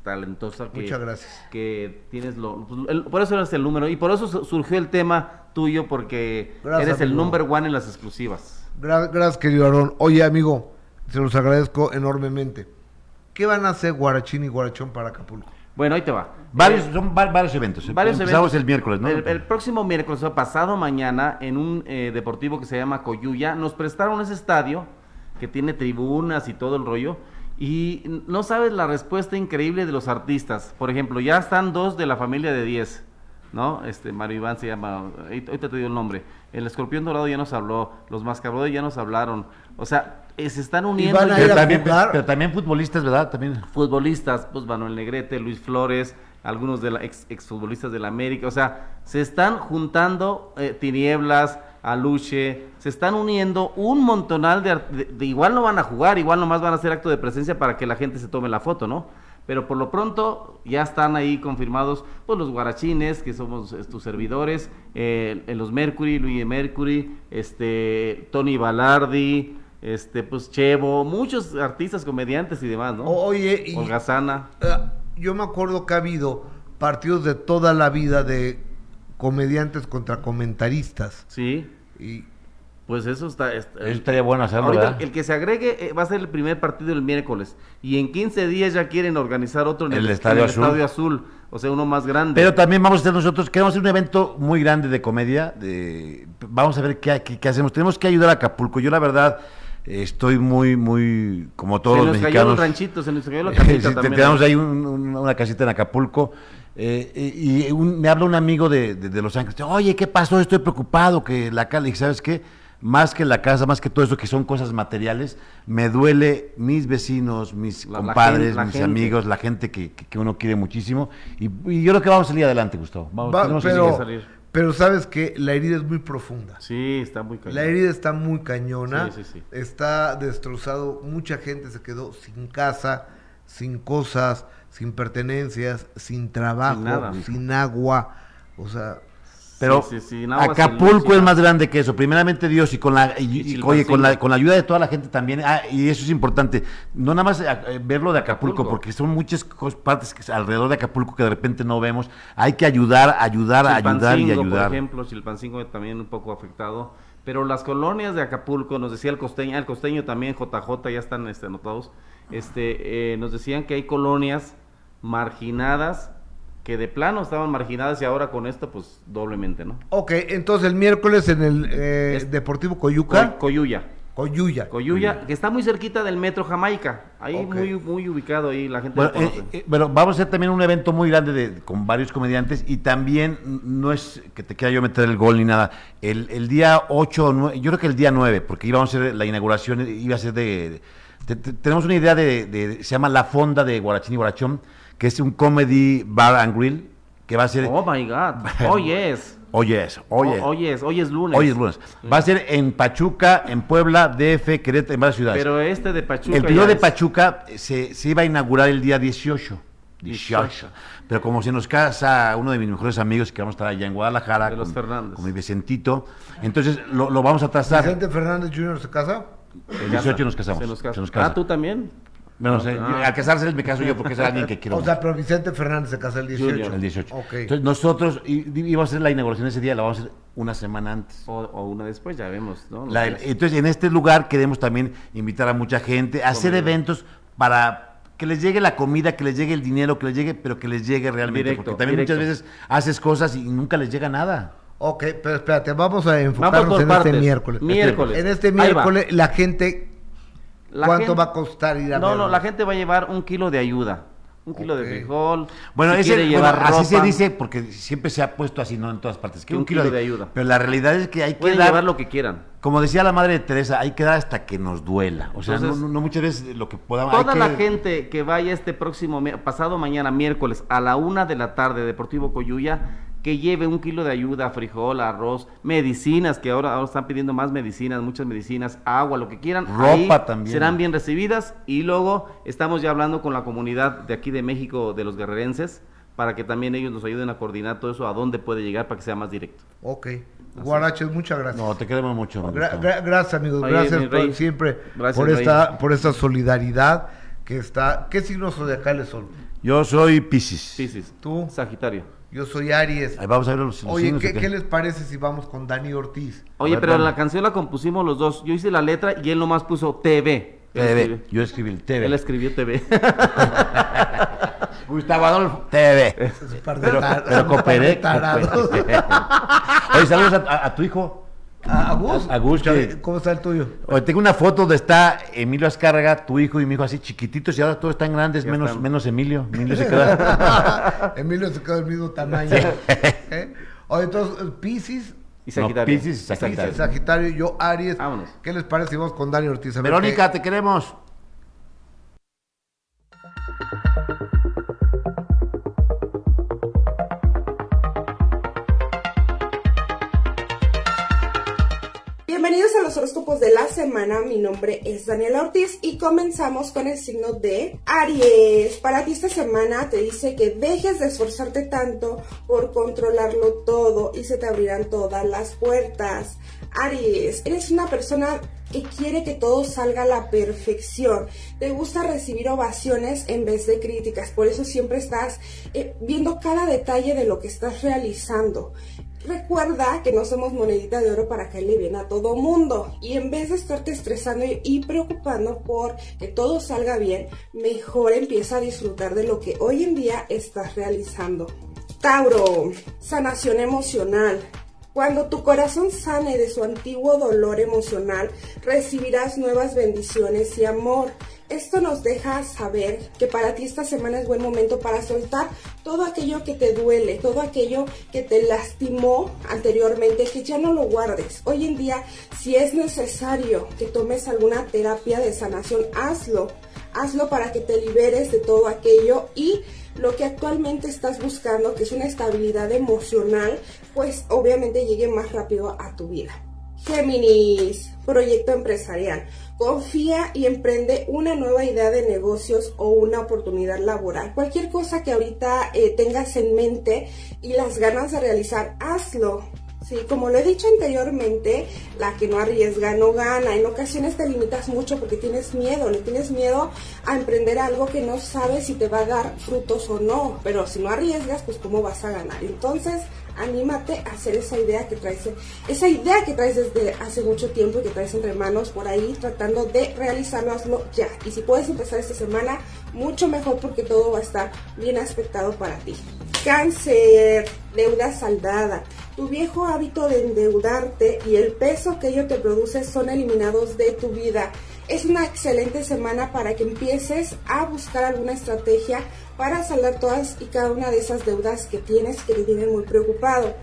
Speaker 8: talentosa.
Speaker 1: Que, Muchas gracias.
Speaker 8: Que tienes lo. Pues, por eso eres el número. Y por eso surgió el tema tuyo, porque eres el number one en las exclusivas.
Speaker 1: gracias, querido Aarón. Oye, amigo, se los agradezco enormemente. ¿Qué van a hacer Guarachín y Guarachón para Acapulco?
Speaker 8: Bueno, ahí te va.
Speaker 7: Varios, son varios eventos.
Speaker 8: Varios
Speaker 7: Empezamos el miércoles, ¿no?
Speaker 8: El, próximo miércoles, o pasado mañana, en un eh, deportivo que se llama Coyuya, nos prestaron ese estadio que tiene tribunas y todo el rollo. Y no sabes la respuesta increíble de los artistas. Por ejemplo, ya están dos de la familia de 10, ¿no? Este, Mario Iván se llama, ahorita te digo el nombre. El escorpión dorado ya nos habló, los mascabrodes ya nos hablaron. O sea, eh, se están uniendo.
Speaker 7: pero, también, pero, también, futbolistas, ¿verdad? También.
Speaker 8: Futbolistas, pues Manuel Negrete, Luis Flores, algunos de la ex, exfutbolistas de la América. O sea, se están juntando eh, Tinieblas, Aluche, se están uniendo un montonal de, de, Igual no van a jugar, igual nomás van a hacer acto de presencia para que la gente se tome la foto, ¿no? pero por lo pronto ya están ahí confirmados pues los guarachines, que somos tus servidores, eh, los Mercury, Luis Mercury, este, Tony Balardi, este, pues Chevo, muchos artistas, comediantes y demás, ¿no?
Speaker 1: Oye,
Speaker 8: y, Holgazana.
Speaker 1: Eh, yo me acuerdo que ha habido partidos de toda la vida de comediantes contra comentaristas.
Speaker 8: Sí.
Speaker 1: Y
Speaker 8: pues eso está.
Speaker 7: eso estaría bueno hacerlo.
Speaker 8: Ahorita, el que se agregue eh, va a ser el primer partido el miércoles. Y en 15 días ya quieren organizar otro en el, Estadio, Azul. O sea, uno más grande.
Speaker 7: Pero también vamos a hacer nosotros, queremos hacer un evento muy grande de comedia. De, vamos a ver qué, qué, hacemos. Tenemos que ayudar a Acapulco. Yo, la verdad. Estoy muy, muy, como todos
Speaker 8: se
Speaker 7: los
Speaker 8: nos
Speaker 7: mexicanos.
Speaker 8: Cayó ranchito, se nos cayó la (laughs) casita también.
Speaker 7: Tenemos ahí una casita en Acapulco. Eh, y me habla un amigo de, de, Los Ángeles. Oye, ¿qué pasó? Estoy preocupado. Que la calle, ¿sabes qué? más que la casa, más que todo eso que son cosas materiales, me duele mis vecinos, mis compadres, mis amigos, la gente que, que, uno quiere muchísimo. Y, yo creo que vamos a salir adelante, Gustavo. Vamos,
Speaker 1: pero, salir. Pero sabes que la herida es muy profunda.
Speaker 8: Sí, está muy cañona.
Speaker 1: La herida está muy cañona. Sí, sí, sí. Está destrozado. Mucha gente se quedó sin casa, sin cosas, sin pertenencias, sin trabajo, sin agua. O sea,
Speaker 7: pero Acapulco es más grande que eso. Primeramente Dios y con la oye, con la, con la ayuda de toda la gente también. Ah, y eso es importante. No nada más eh, verlo de Acapulco, porque son muchas partes que, alrededor de Acapulco que de repente no vemos. Hay que ayudar, ayudar, ayudar y ayudar.
Speaker 8: Por ejemplo, Chilpancingo también un poco afectado. Pero las colonias de Acapulco, nos decía el costeño, el costeño también, JJ, ya están este, anotados, este, eh, nos decían que hay colonias marginadas que de plano estaban marginadas y ahora con esto, pues doblemente, ¿no?
Speaker 1: Ok, entonces el miércoles en el eh, Deportivo Coyuca.
Speaker 8: Coyuya.
Speaker 1: Coyuya.
Speaker 8: Coyuya, que está muy cerquita del metro Jamaica. Ahí muy, muy ubicado ahí, la gente bueno,
Speaker 7: eh, eh, vamos a hacer también un evento muy grande de, con varios comediantes y también no es que te quiera yo meter el gol ni nada. El, el día 8 o 9, yo creo que el día 9, porque íbamos a hacer la inauguración, iba a ser de... tenemos una idea de, de, se llama La Fonda de Guarachín y Guarachón que es un comedy bar and grill, que va a ser...
Speaker 8: Oh, my God. Oh, yes.
Speaker 7: Oh, yes. Oh, yes.
Speaker 8: Oh, yes. Hoy es lunes.
Speaker 7: Hoy es lunes. Va a ser en Pachuca, en Puebla, DF, Querétaro, en varias ciudades.
Speaker 8: Pero este de Pachuca...
Speaker 7: El periodo de Pachuca se, se, iba a inaugurar el día 18. 18. Pero como se nos casa uno de mis mejores amigos que vamos a estar allá en Guadalajara.
Speaker 8: De los con, Fernández.
Speaker 7: Con mi Vicentito. Entonces lo, lo vamos a trazar.
Speaker 1: ¿Vicente Fernández Jr. se casa?
Speaker 7: El 18 nos casamos.
Speaker 8: Se nos, casa. Se nos casa. Ah, ¿tú también?
Speaker 7: No, sé, ah. al casarse me caso yo porque es alguien que quiero.
Speaker 1: O sea, pero Vicente Fernández se casa el 18.
Speaker 7: El 18. Entonces nosotros íbamos a hacer la inauguración ese día, la vamos a hacer una semana antes.
Speaker 8: O, una después, ya vemos, ¿no?
Speaker 7: entonces en este lugar queremos también invitar a mucha gente, a hacer eventos para que les llegue la comida, que les llegue el dinero, que les llegue, pero que les llegue realmente. porque también muchas veces haces cosas y nunca les llega nada.
Speaker 1: Ok, pero espérate, vamos a enfocarnos en este miércoles.
Speaker 8: Miércoles.
Speaker 1: En este miércoles la gente ¿Cuánto va a costar ir a
Speaker 8: No, no, la gente va a llevar un kilo de ayuda. Un kilo de frijol.
Speaker 7: Bueno, así se dice porque siempre se ha puesto así, no en todas partes.
Speaker 8: Que un, kilo, de, ayuda.
Speaker 7: Pero la realidad es que hay
Speaker 8: que
Speaker 7: dar.
Speaker 8: llevar lo que quieran.
Speaker 7: Como decía la madre de Teresa, hay que dar hasta que nos duela. O sea, no, muchas veces lo que podamos.
Speaker 8: Toda la gente que vaya este próximo, pasado mañana, miércoles, a la una de la tarde, Deportivo Coyuya, que lleve un kilo de ayuda, frijol, arroz, medicinas, que ahora, están pidiendo más medicinas, muchas medicinas, agua, lo que quieran.
Speaker 7: Ropa también.
Speaker 8: Serán bien recibidas y luego estamos ya hablando con la comunidad de aquí de México, de los guerrerenses, para que también ellos nos ayuden a coordinar todo eso, a dónde puede llegar para que sea más directo.
Speaker 1: Ok. Guaraches, muchas gracias.
Speaker 7: No, te queremos mucho.
Speaker 1: gracias, amigos. gracias por, siempre por esta por esta solidaridad que está. ¿Qué signos zodiacales son?
Speaker 7: Yo soy Piscis.
Speaker 8: Piscis.
Speaker 1: ¿Tú?
Speaker 8: Sagitario.
Speaker 1: Yo soy Aries.
Speaker 7: Ahí vamos a ver los,
Speaker 1: Oye, ¿qué, les parece si vamos con Dani Ortiz?
Speaker 8: Oye, pero la canción la compusimos los dos. Yo hice la letra y él nomás puso TV.
Speaker 7: TV. Yo escribí el TV.
Speaker 8: Él escribió TV. (laughs)
Speaker 7: Gustavo Adolfo TV. pero, pero cooperé. (laughs) Oye, saludos a tu hijo.
Speaker 1: Agus.
Speaker 7: Agus
Speaker 1: ¿Cómo está el tuyo?
Speaker 7: Hoy tengo una foto donde está Emilio Azcárraga, tu hijo y mi hijo así chiquititos y ahora todos están grandes, menos, menos Emilio. Emilio se (laughs)
Speaker 1: queda. Emilio se queda del mismo tamaño. ¿Eh? Oye, entonces, Pisces.
Speaker 8: Y Sagitario.
Speaker 7: Pisces y Sagitario.
Speaker 1: Sagitario. Yo, Aries.
Speaker 8: Vámonos.
Speaker 1: ¿Qué les parece si vamos con Dani Ortiz?
Speaker 7: Verónica, te queremos.
Speaker 9: Bienvenidos a los horóscopos de la semana. Mi nombre es Daniela Ortiz y comenzamos con el signo de Aries. Para ti esta semana te dice que dejes de esforzarte tanto por controlarlo todo y se te abrirán todas las puertas. Aries, eres una persona que quiere que todo salga a la perfección. Te gusta recibir ovaciones en vez de críticas. Por eso siempre estás eh, viendo cada detalle de lo que estás realizando. Recuerda que no somos monedita de oro para caerle bien a todo mundo. Y en vez de estarte estresando y preocupando por que todo salga bien, mejor empieza a disfrutar de lo que hoy en día estás realizando. Tauro, sanación emocional. Cuando tu corazón sane de su antiguo dolor emocional, recibirás nuevas bendiciones y amor. Esto nos deja saber que para ti esta semana es buen momento para soltar todo aquello que te duele, todo aquello que te lastimó anteriormente, que ya no lo guardes. Hoy en día, si es necesario que tomes alguna terapia de sanación, hazlo. Hazlo para que te liberes de todo aquello y lo que actualmente estás buscando, que es una estabilidad emocional, pues obviamente llegue más rápido a tu vida. Géminis, proyecto empresarial. Confía y emprende una nueva idea de negocios o una oportunidad laboral. Cualquier cosa que ahorita eh, tengas en mente y las ganas de realizar, hazlo. Sí, como lo he dicho anteriormente, la que no arriesga no gana. En ocasiones te limitas mucho porque tienes miedo, le tienes miedo a emprender algo que no sabes si te va a dar frutos o no. Pero si no arriesgas, pues cómo vas a ganar. Entonces, anímate a hacer esa idea que traes, esa idea que traes desde hace mucho tiempo y que traes entre manos por ahí, tratando de realizarlo, ya. Y si puedes empezar esta semana, mucho mejor porque todo va a estar bien aspectado para ti. Cáncer, deuda saldada. Tu viejo hábito de endeudarte y el peso que ello te produce son eliminados de tu vida. Es una excelente semana para que empieces a buscar alguna estrategia para saldar todas y cada una de esas deudas que tienes que te tienen muy preocupado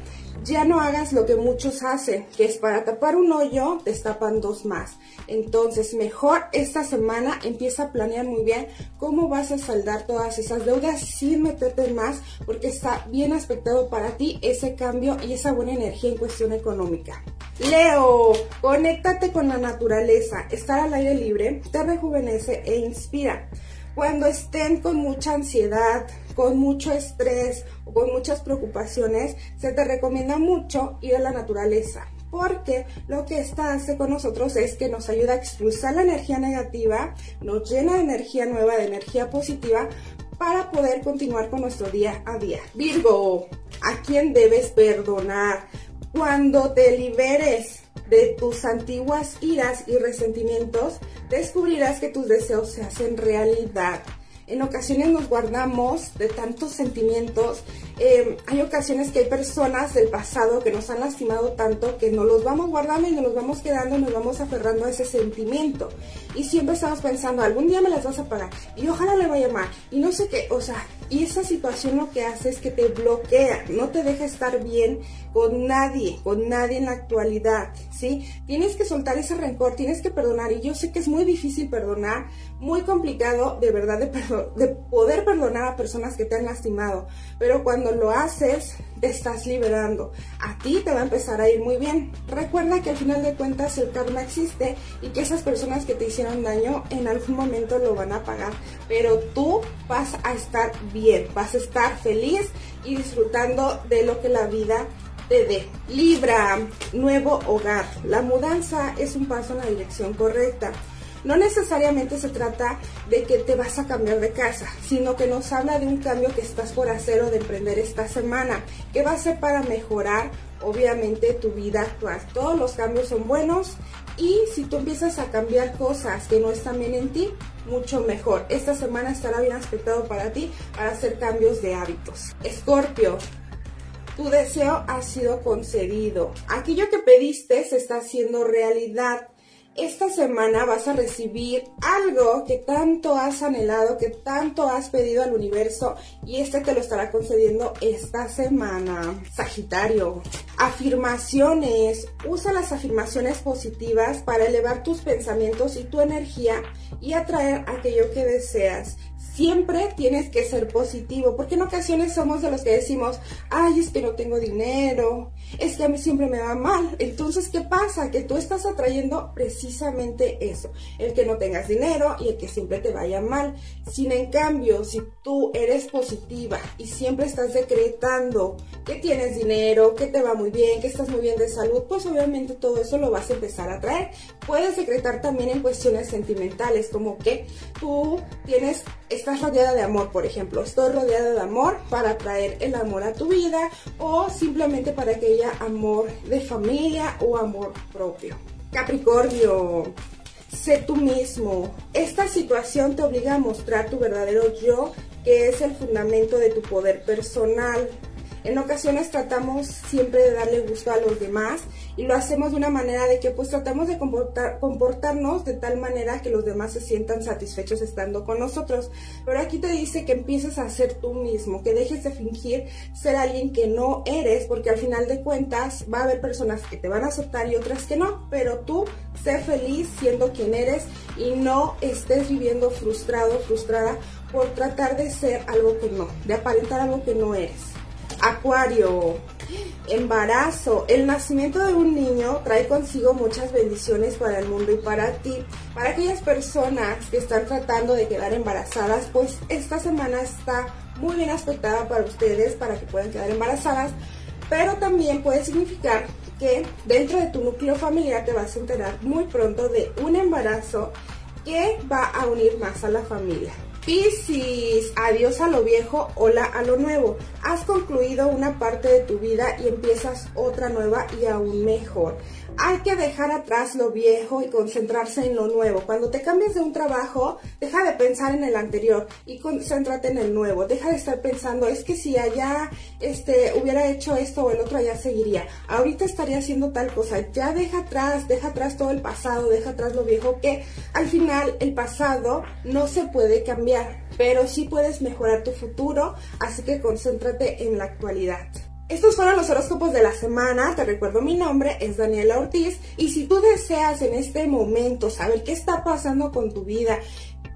Speaker 9: ya no hagas lo que muchos hacen, que es para tapar un hoyo, destapan dos más. Entonces, mejor esta semana empieza a planear muy bien cómo vas a saldar todas esas deudas sin meterte más, porque está bien aspectado para ti ese cambio y esa buena energía en cuestión económica. Leo, conéctate con la naturaleza. Estar al aire libre te rejuvenece e inspira. Cuando estén con mucha ansiedad, con mucho estrés o con muchas preocupaciones, se te recomienda mucho ir a la naturaleza. Porque lo que esta hace con nosotros es que nos ayuda a expulsar la energía negativa, nos llena de energía nueva, de energía positiva, para poder continuar con nuestro día a día. Virgo, ¿a quién debes perdonar? Cuando te liberes de tus antiguas iras y resentimientos, descubrirás que tus deseos se hacen realidad. En ocasiones nos guardamos de tantos sentimientos. Eh, hay ocasiones que hay personas del pasado que nos han lastimado tanto que nos los vamos guardando y nos los vamos quedando nos vamos aferrando a ese sentimiento. Y siempre estamos pensando, algún día me las vas a pagar y ojalá le vaya mal. Y no sé qué, o sea, y esa situación lo que hace es que te bloquea, no te deja estar bien con nadie, con nadie en la actualidad, ¿sí? Tienes que soltar ese rencor, tienes que perdonar. Y yo sé que es muy difícil perdonar, muy complicado de verdad de, de poder perdonar a personas que te han lastimado. Pero cuando lo haces, estás liberando. A ti te va a empezar a ir muy bien. Recuerda que al final de cuentas el karma existe y que esas personas que te hicieron daño en algún momento lo van a pagar. Pero tú vas a estar bien, vas a estar feliz y disfrutando de lo que la vida te dé. Libra, nuevo hogar. La mudanza es un paso en la dirección correcta. No necesariamente se trata de que te vas a cambiar de casa, sino que nos habla de un cambio que estás por hacer o de emprender esta semana, que va a ser para mejorar obviamente tu vida actual. Todos los cambios son buenos y si tú empiezas a cambiar cosas que no están bien en ti, mucho mejor. Esta semana estará bien aspectado para ti para hacer cambios de hábitos. Escorpio, tu deseo ha sido concedido. Aquello que pediste se está haciendo realidad esta semana vas a recibir algo que tanto has anhelado, que tanto has pedido al universo y este te lo estará concediendo esta semana. Sagitario, afirmaciones. Usa las afirmaciones positivas para elevar tus pensamientos y tu energía y atraer aquello que deseas siempre tienes que ser positivo, porque en ocasiones somos de los que decimos, ay, es que no tengo dinero, es que a mí siempre me va mal. Entonces, ¿qué pasa? Que tú estás atrayendo precisamente eso, el que no tengas dinero y el que siempre te vaya mal. Sin en cambio, si tú eres positiva y siempre estás decretando que tienes dinero, que te va muy bien, que estás muy bien de salud, pues obviamente todo eso lo vas a empezar a traer. Puedes decretar también en cuestiones sentimentales, como que tú tienes, estás rodeada de amor, por ejemplo, estoy rodeada de amor para traer el amor a tu vida o simplemente para que haya amor de familia o amor propio. Capricornio, sé tú mismo. Esta situación te obliga a mostrar tu verdadero yo, que es el fundamento de tu poder personal. En ocasiones tratamos siempre de darle gusto a los demás y lo hacemos de una manera de que pues tratamos de comportarnos de tal manera que los demás se sientan satisfechos estando con nosotros. Pero aquí te dice que empieces a ser tú mismo, que dejes de fingir ser alguien que no eres, porque al final de cuentas va a haber personas que te van a aceptar y otras que no, pero tú sé feliz siendo quien eres y no estés viviendo frustrado, frustrada por tratar de ser algo que no, de aparentar algo que no eres. Acuario, embarazo. El nacimiento de un niño trae consigo muchas bendiciones para el mundo y para ti. Para aquellas personas que están tratando de quedar embarazadas, pues esta semana está muy bien aspectada para ustedes, para que puedan quedar embarazadas. Pero también puede significar que dentro de tu núcleo familiar te vas a enterar muy pronto de un embarazo que va a unir más a la familia. Piscis, adiós a lo viejo, hola a lo nuevo. Has concluido una parte de tu vida y empiezas otra nueva y aún mejor. Hay que dejar atrás lo viejo y concentrarse en lo nuevo. Cuando te cambies de un trabajo, deja de pensar en el anterior y concéntrate en el nuevo. Deja de estar pensando, es que si allá este, hubiera hecho esto o el otro allá seguiría. Ahorita estaría haciendo tal cosa. Ya deja atrás, deja atrás todo el pasado, deja atrás lo viejo, que al final el pasado no se puede cambiar, pero sí puedes mejorar tu futuro, así que concéntrate en la actualidad. Estos fueron los horóscopos de la semana. Te recuerdo mi nombre es Daniela Ortiz y si tú deseas en este momento saber qué está pasando con tu vida,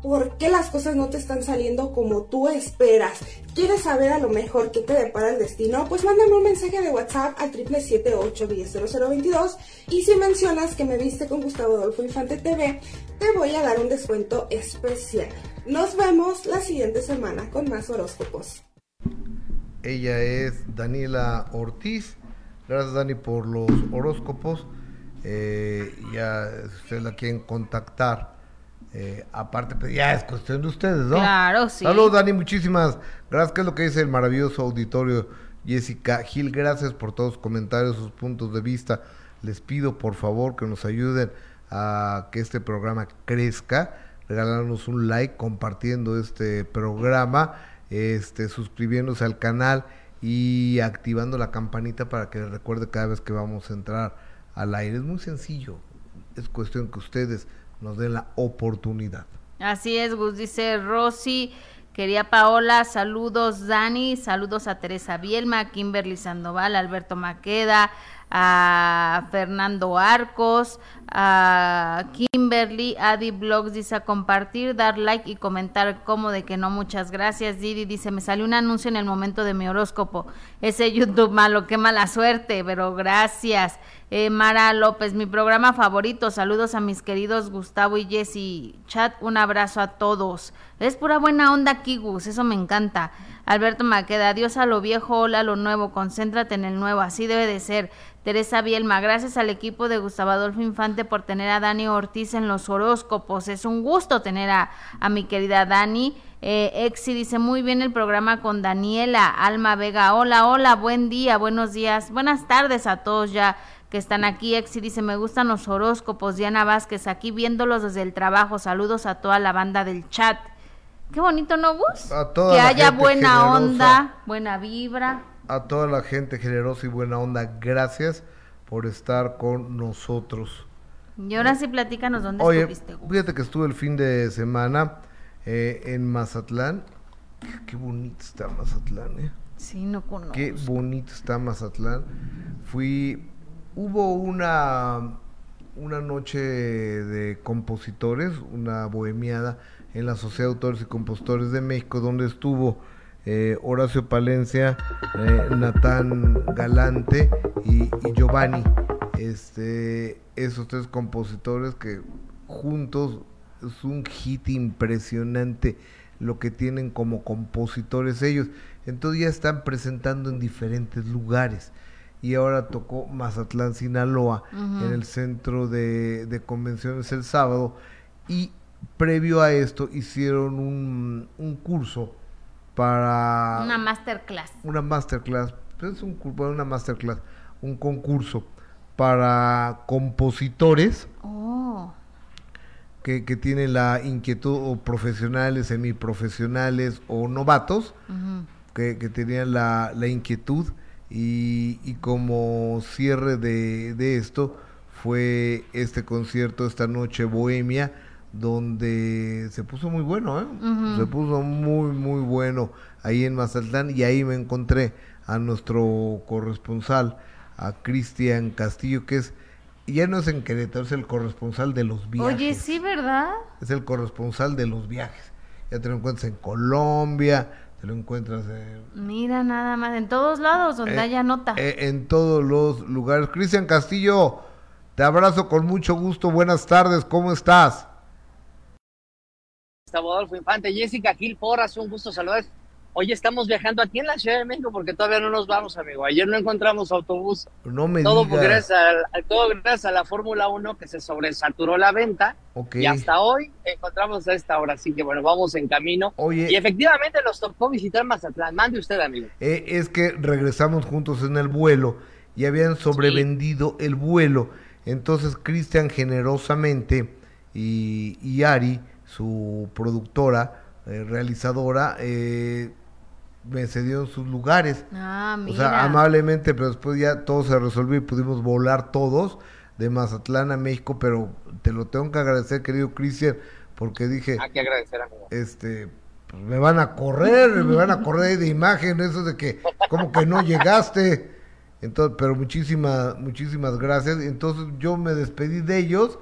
Speaker 9: por qué las cosas no te están saliendo como tú esperas, quieres saber a lo mejor qué te depara el destino, pues mándame un mensaje de WhatsApp al 778 y si mencionas que me viste con Gustavo Adolfo Infante TV, te voy a dar un descuento especial. Nos vemos la siguiente semana con más horóscopos.
Speaker 1: Ella es Daniela Ortiz. Gracias Dani por los horóscopos. Eh, ya ustedes la quieren contactar. Eh, aparte, pues ya es cuestión de ustedes, ¿no?
Speaker 2: Claro, sí.
Speaker 1: Saludos Dani, muchísimas gracias. ¿Qué es lo que dice el maravilloso auditorio Jessica Gil? Gracias por todos los comentarios, sus puntos de vista. Les pido por favor que nos ayuden a que este programa crezca. Regalarnos un like compartiendo este programa este, suscribiéndose al canal y activando la campanita para que recuerde cada vez que vamos a entrar al aire. Es muy sencillo, es cuestión que ustedes nos den la oportunidad.
Speaker 2: Así es, Gus, dice Rosy. Quería Paola, saludos Dani, saludos a Teresa Bielma, Kimberly Sandoval, Alberto Maqueda, a Fernando Arcos, a Kimberly, Adi Blogs dice a compartir, dar like y comentar como de que no, muchas gracias. Didi dice, me salió un anuncio en el momento de mi horóscopo. Ese YouTube malo, qué mala suerte, pero gracias. Eh, Mara López, mi programa favorito. Saludos a mis queridos Gustavo y Jessy. Chat, un abrazo a todos. Es pura buena onda, Kigus, eso me encanta. Alberto Maqueda, adiós a lo viejo, hola a lo nuevo, concéntrate en el nuevo, así debe de ser. Teresa Bielma, gracias al equipo de Gustavo Adolfo Infante por tener a Dani Ortiz en los horóscopos. Es un gusto tener a, mi querida Dani. Eh, Exi dice muy bien el programa con Daniela. Alma Vega, hola, hola, buen día, buenos días, buenas tardes a todos ya que están aquí. Exi dice, me gustan los horóscopos. Diana Vázquez, aquí viéndolos desde el trabajo. Saludos a toda la banda del chat. Qué bonito, ¿no, Gus? que haya buena onda, buena vibra.
Speaker 1: A toda la gente generosa y buena onda, gracias por estar con nosotros.
Speaker 2: Y ahora sí platícanos dónde
Speaker 1: estuviste, Gus. Fíjate que estuve el fin de semana eh, en Mazatlán. Qué bonito está Mazatlán, ¿eh?
Speaker 2: Sí, no conozco.
Speaker 1: Qué bonito está Mazatlán. Fui, hubo una, una noche de compositores, una bohemiada en la Sociedad de Autores y Compositores de México, donde estuvo eh, Horacio Palencia, eh, Natán Galante y, Giovanni. Este, esos tres compositores que juntos es un hit impresionante lo que tienen como compositores ellos. Entonces ya están presentando en diferentes lugares. Y ahora tocó Mazatlán, Sinaloa, en el centro de, de, convenciones el sábado. Y previo a esto hicieron un, un curso para...
Speaker 2: Una masterclass.
Speaker 1: Una masterclass. Es un, una masterclass, un concurso para compositores oh. que, tienen la inquietud o profesionales, semiprofesionales o novatos que, tenían la, inquietud y, y, como cierre de, de esto fue este concierto esta noche bohemia donde se puso muy bueno, ¿eh? se puso muy, muy bueno ahí en Mazatlán y ahí me encontré a nuestro corresponsal, a Cristian Castillo, que es, ya no es en Querétaro, es el corresponsal de los viajes.
Speaker 2: Oye, sí, ¿verdad?
Speaker 1: Es el corresponsal de los viajes. Ya te lo encuentras en Colombia, te lo encuentras en...
Speaker 2: Mira, nada más, en todos lados donde eh, haya nota.
Speaker 1: Eh, en todos los lugares. Cristian Castillo, te abrazo con mucho gusto, buenas tardes, ¿cómo estás?
Speaker 10: Adolfo Infante, Jessica Gil Porras, un gusto saludar. Hoy estamos viajando aquí en la Ciudad de México porque todavía no nos vamos, amigo. Ayer no encontramos autobús.
Speaker 1: No me
Speaker 10: todo Gracias a, todo gracias a la Fórmula 1 que se sobresaturó la venta. Y hasta hoy encontramos a esta hora. Así que bueno, vamos en camino. y efectivamente nos tocó visitar Mazatlán. Mande usted, amigo.
Speaker 1: Eh, es que regresamos juntos en el vuelo y habían sobrevendido el vuelo. Entonces Cristian generosamente y, y Ari su productora, eh, realizadora, eh, me cedió sus lugares.
Speaker 2: Ah,
Speaker 1: o sea, amablemente, pero después ya todo se resolvió y pudimos volar todos de Mazatlán a México, pero te lo tengo que agradecer, querido Cristian, porque dije...
Speaker 10: Hay que agradecer, amigo.
Speaker 1: Este, pues me van a correr, me van a correr de imagen, eso de que como que no llegaste. Entonces, pero muchísimas, muchísimas gracias. Entonces yo me despedí de ellos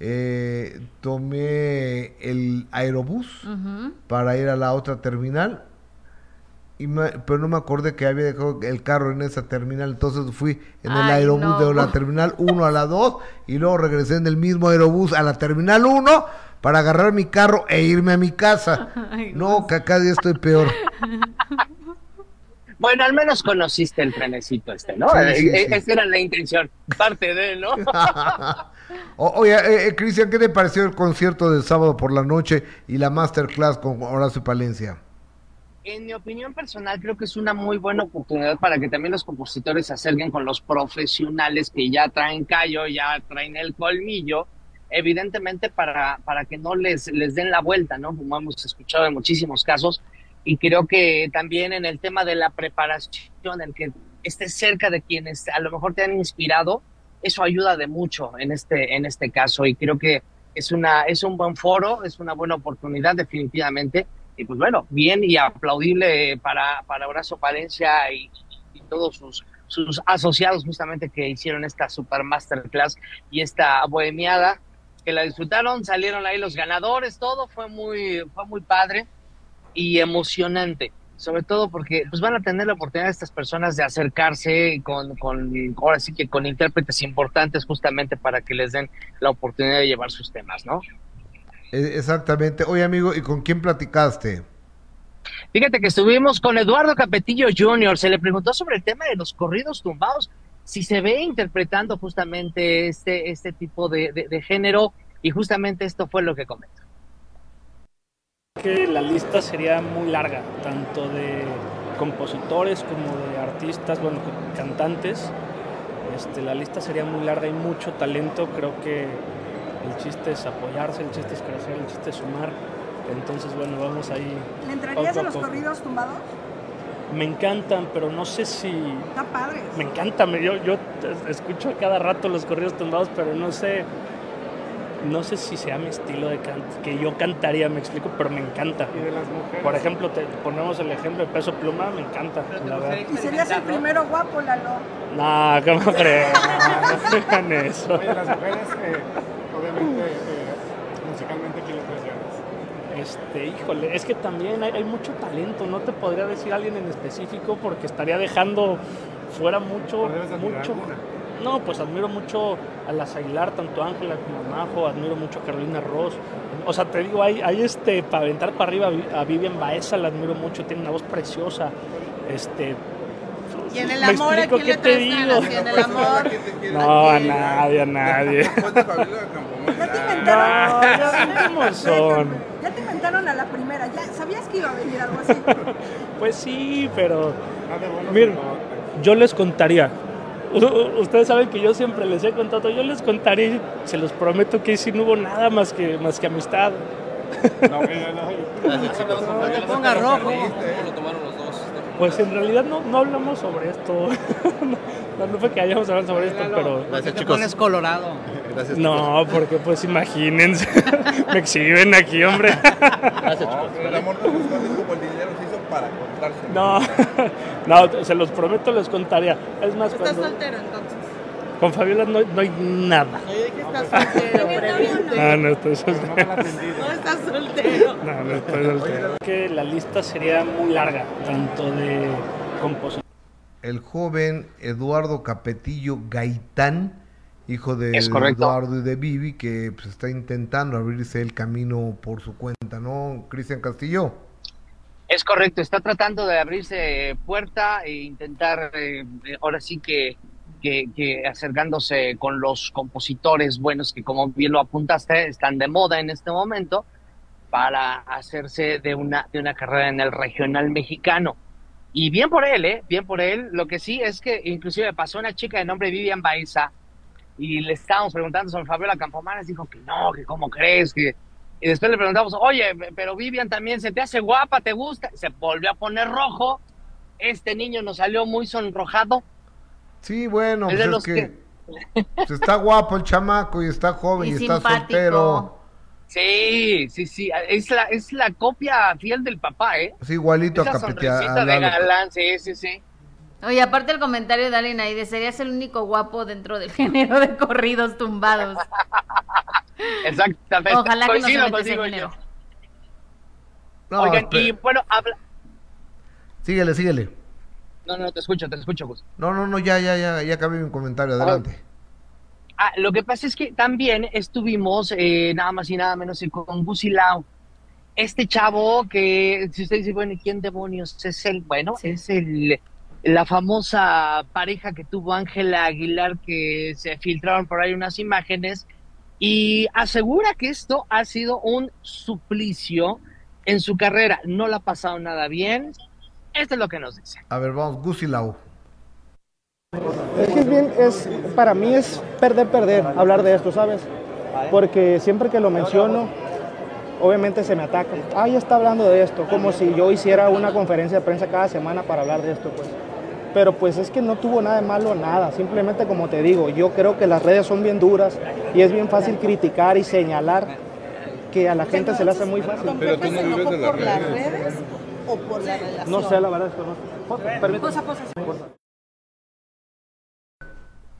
Speaker 1: eh, tomé el aerobús para ir a la otra terminal, y pero no me acordé que había dejado el carro en esa terminal, entonces fui en el aerobús de la terminal 1 a la 2 y luego regresé en el mismo aerobús a la terminal 1 para agarrar mi carro e irme a mi casa. (laughs) no, que acá día estoy peor. (laughs)
Speaker 10: Bueno, al menos conociste el trenecito este, ¿no? Eh, esa era la intención, parte de, ¿no? (laughs)
Speaker 1: oye, eh, eh, Cristian, ¿qué te pareció el concierto del sábado por la noche y la masterclass con Horacio Palencia?
Speaker 10: En mi opinión personal, creo que es una muy buena oportunidad para que también los compositores se acerquen con los profesionales que ya traen callo, ya traen el colmillo, evidentemente para, para que no les, les den la vuelta, ¿no? Como hemos escuchado en muchísimos casos, y creo que también en el tema de la preparación, el que estés cerca de quienes a lo mejor te han inspirado, eso ayuda de mucho en este, en este caso y creo que es, una, es un buen foro, es una buena oportunidad definitivamente. Y pues bueno, bien y aplaudible para, para Horacio Palencia y, todos sus, sus asociados justamente que hicieron esta super masterclass y esta bohemiada que la disfrutaron, salieron ahí los ganadores, todo fue muy, fue muy padre y emocionante, sobre todo porque pues van a tener la oportunidad estas personas de acercarse con, con, ahora sí que con intérpretes importantes justamente para que les den la oportunidad de llevar sus temas, ¿no?
Speaker 1: E, exactamente. Oye, amigo, ¿y con quién platicaste?
Speaker 10: Fíjate que estuvimos con Eduardo Capetillo Jr., se le preguntó sobre el tema de los corridos tumbados, si se ve interpretando justamente este, este tipo de, de género, y justamente esto fue lo que comentó
Speaker 11: que la lista sería muy larga, tanto de compositores como de artistas, bueno, cantantes. Este, la lista sería muy larga, y mucho talento, creo que el chiste es apoyarse, el chiste es crecer, el chiste es sumar. Entonces, bueno, vamos ahí.
Speaker 12: ¿Le entrarías a, los corridos tumbados?
Speaker 11: Me encantan, pero no sé si...
Speaker 12: Está padre.
Speaker 11: Me encantan, yo, yo escucho cada rato los corridos tumbados, pero no sé no sé si sea mi estilo de canto, que yo cantaría, me explico, pero me encanta.
Speaker 12: ¿Y de las mujeres?
Speaker 11: Por ejemplo, te ponemos el ejemplo de Peso Pluma, me encanta.
Speaker 12: ¿Y serías el primero guapo, Lalo?
Speaker 11: No, ¿cómo (laughs) crees? No, digan eso.
Speaker 12: Oye, las mujeres, eh, obviamente, eh, musicalmente, ¿quién les
Speaker 11: Este, híjole, es que también hay, hay, mucho talento, no te podría decir alguien en específico porque estaría dejando fuera mucho, mucho. No, pues admiro mucho a las Aguilar, tanto Ángela como Majo, admiro mucho a Carolina Ross. O sea, te digo, hay, hay este, para aventar para arriba a Vivian Baeza, la admiro mucho, tiene una voz preciosa. Este,
Speaker 12: ¿Y en el amor a quién le
Speaker 11: te digo?
Speaker 12: ¿Y en el amor?
Speaker 11: No, a nadie, a nadie. (laughs)
Speaker 12: ¿Ya te inventaron?
Speaker 11: ¿Cómo son?
Speaker 12: Ya te inventaron a la primera, ¿ya sabías que iba a venir algo así?
Speaker 11: Pues sí, pero... Miren, yo les contaría. Ustedes saben que yo siempre les he contado, yo les contaré, se los prometo que si no hubo nada más que, más que amistad.
Speaker 13: No, no, no. ponga rojo. ¿Cómo lo tomaron los dos?
Speaker 11: Pues en realidad no, no hablamos sobre esto. (laughs) no, no fue que hayamos hablado sobre esto, pero...
Speaker 13: Gracias, te pones colorado.
Speaker 11: Gracias, no, porque pues imagínense, (laughs) me exhiben aquí, hombre.
Speaker 13: Gracias, chicos.
Speaker 14: Pero el amor como el dinero se hizo para.
Speaker 11: No, (laughs) no, se los prometo, les contaría. Es más,
Speaker 12: ¿Estás
Speaker 11: cuando...
Speaker 12: soltero entonces?
Speaker 11: Con Fabiola no, no hay nada.
Speaker 12: No, yo dije estás soltero.
Speaker 11: No, no estoy soltero.
Speaker 12: No estás soltero.
Speaker 11: No, no estoy soltero. Que la lista sería muy larga, tanto de composición.
Speaker 1: El joven Eduardo Capetillo Gaitán, hijo de. Eduardo y de Vivi, que pues, está intentando abrirse el camino por su cuenta, ¿no? Cristian Castillo.
Speaker 10: Es correcto, está tratando de abrirse puerta e intentar, eh, ahora sí que, que, acercándose con los compositores buenos que como bien lo apuntaste, están de moda en este momento para hacerse de una, de una carrera en el regional mexicano. Y bien por él, ¿eh? Bien por él. Lo que sí es que inclusive pasó una chica de nombre Vivian Baeza y le estábamos preguntando sobre Fabiola Campomanes, dijo que no, que cómo crees, que... Y después le preguntamos, oye, pero Vivian también se te hace guapa, ¿te gusta? Se volvió a poner rojo. Este niño nos salió muy sonrojado.
Speaker 1: Sí, bueno,
Speaker 10: Es
Speaker 1: pues
Speaker 10: de
Speaker 1: es
Speaker 10: los
Speaker 1: que, pues, está guapo el chamaco y está joven y,
Speaker 2: Y
Speaker 1: está soltero.
Speaker 10: Sí, sí, sí. Es la, es la copia fiel del papá, ¿eh?
Speaker 1: Es igualito
Speaker 10: Esa
Speaker 1: a Capete. a-
Speaker 10: sonrisita
Speaker 1: a
Speaker 10: de galán, sí, sí, sí.
Speaker 2: Oye, aparte el comentario de alguien ahí de serías el único guapo dentro del (laughs) género de corridos tumbados. (laughs)
Speaker 10: Exactamente.
Speaker 2: Ojalá que no se
Speaker 10: Coincido
Speaker 2: meta ese.
Speaker 1: No,
Speaker 10: Oigan,
Speaker 1: espera.
Speaker 10: y bueno, habla...
Speaker 1: Síguele, síguele.
Speaker 10: No, no, te escucho, te escucho, Gus.
Speaker 1: No, no, no, ya, ya, ya, ya acabé mi comentario, adelante.
Speaker 10: Ah, lo que pasa es que también estuvimos eh, nada más y nada menos que con Gusi Lau. Este chavo que, si usted dice, bueno, ¿y quién demonios es él? Bueno, es el, la famosa pareja que tuvo Ángela Aguilar que se filtraron por ahí unas imágenes y asegura que esto ha sido un suplicio en su carrera. No le ha pasado nada bien. Esto es lo que nos dice.
Speaker 1: A ver, vamos, Gusilau.
Speaker 15: Es que es bien, es, para mí es perder, perder hablar de esto, ¿sabes? Porque siempre que lo menciono, obviamente se me ataca. Ah, ya está hablando de esto, como si yo hiciera una conferencia de prensa cada semana para hablar de esto, pues. Pero pues es que no tuvo nada de malo, nada. Simplemente como te digo, yo creo que las redes son bien duras y es bien fácil criticar y señalar que a la gente se le hace muy fácil.
Speaker 14: Pero tú no vives de las
Speaker 12: por las
Speaker 14: redes.
Speaker 12: o por la relación?
Speaker 15: No sé, la verdad es que no.
Speaker 12: Cosa.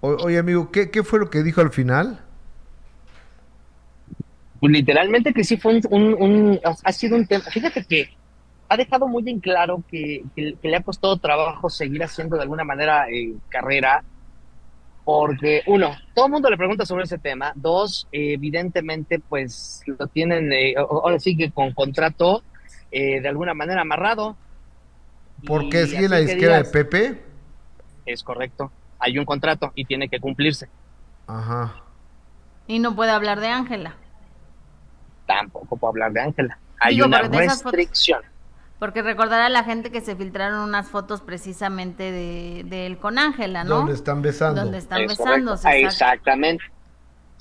Speaker 1: O- oye, amigo, ¿qué, ¿qué fue lo que dijo al final?
Speaker 10: Pues literalmente que sí fue un, un- un- ha sido un tema. Fíjate que ha dejado muy en claro que, que- que le ha costado trabajo seguir haciendo de alguna manera eh, carrera, porque uno, todo el mundo le pregunta sobre ese tema. Dos, eh, evidentemente, pues lo tienen, eh, ahora sí que con contrato eh, de alguna manera amarrado.
Speaker 1: ¿Por qué sigue la disquera de Pepe?
Speaker 10: Es correcto. Hay un contrato y tiene que cumplirse.
Speaker 1: Ajá.
Speaker 2: Y no puede hablar de Ángela.
Speaker 10: Tampoco puedo hablar de Ángela. Hay
Speaker 2: Digo,
Speaker 10: una
Speaker 2: porque fotos-
Speaker 10: restricción.
Speaker 2: Porque recordará a la gente que se filtraron unas fotos precisamente de, de él con Ángela, ¿no?
Speaker 1: Donde están besando.
Speaker 2: Donde están
Speaker 10: Es
Speaker 2: besándose. exacto.
Speaker 10: Exactamente.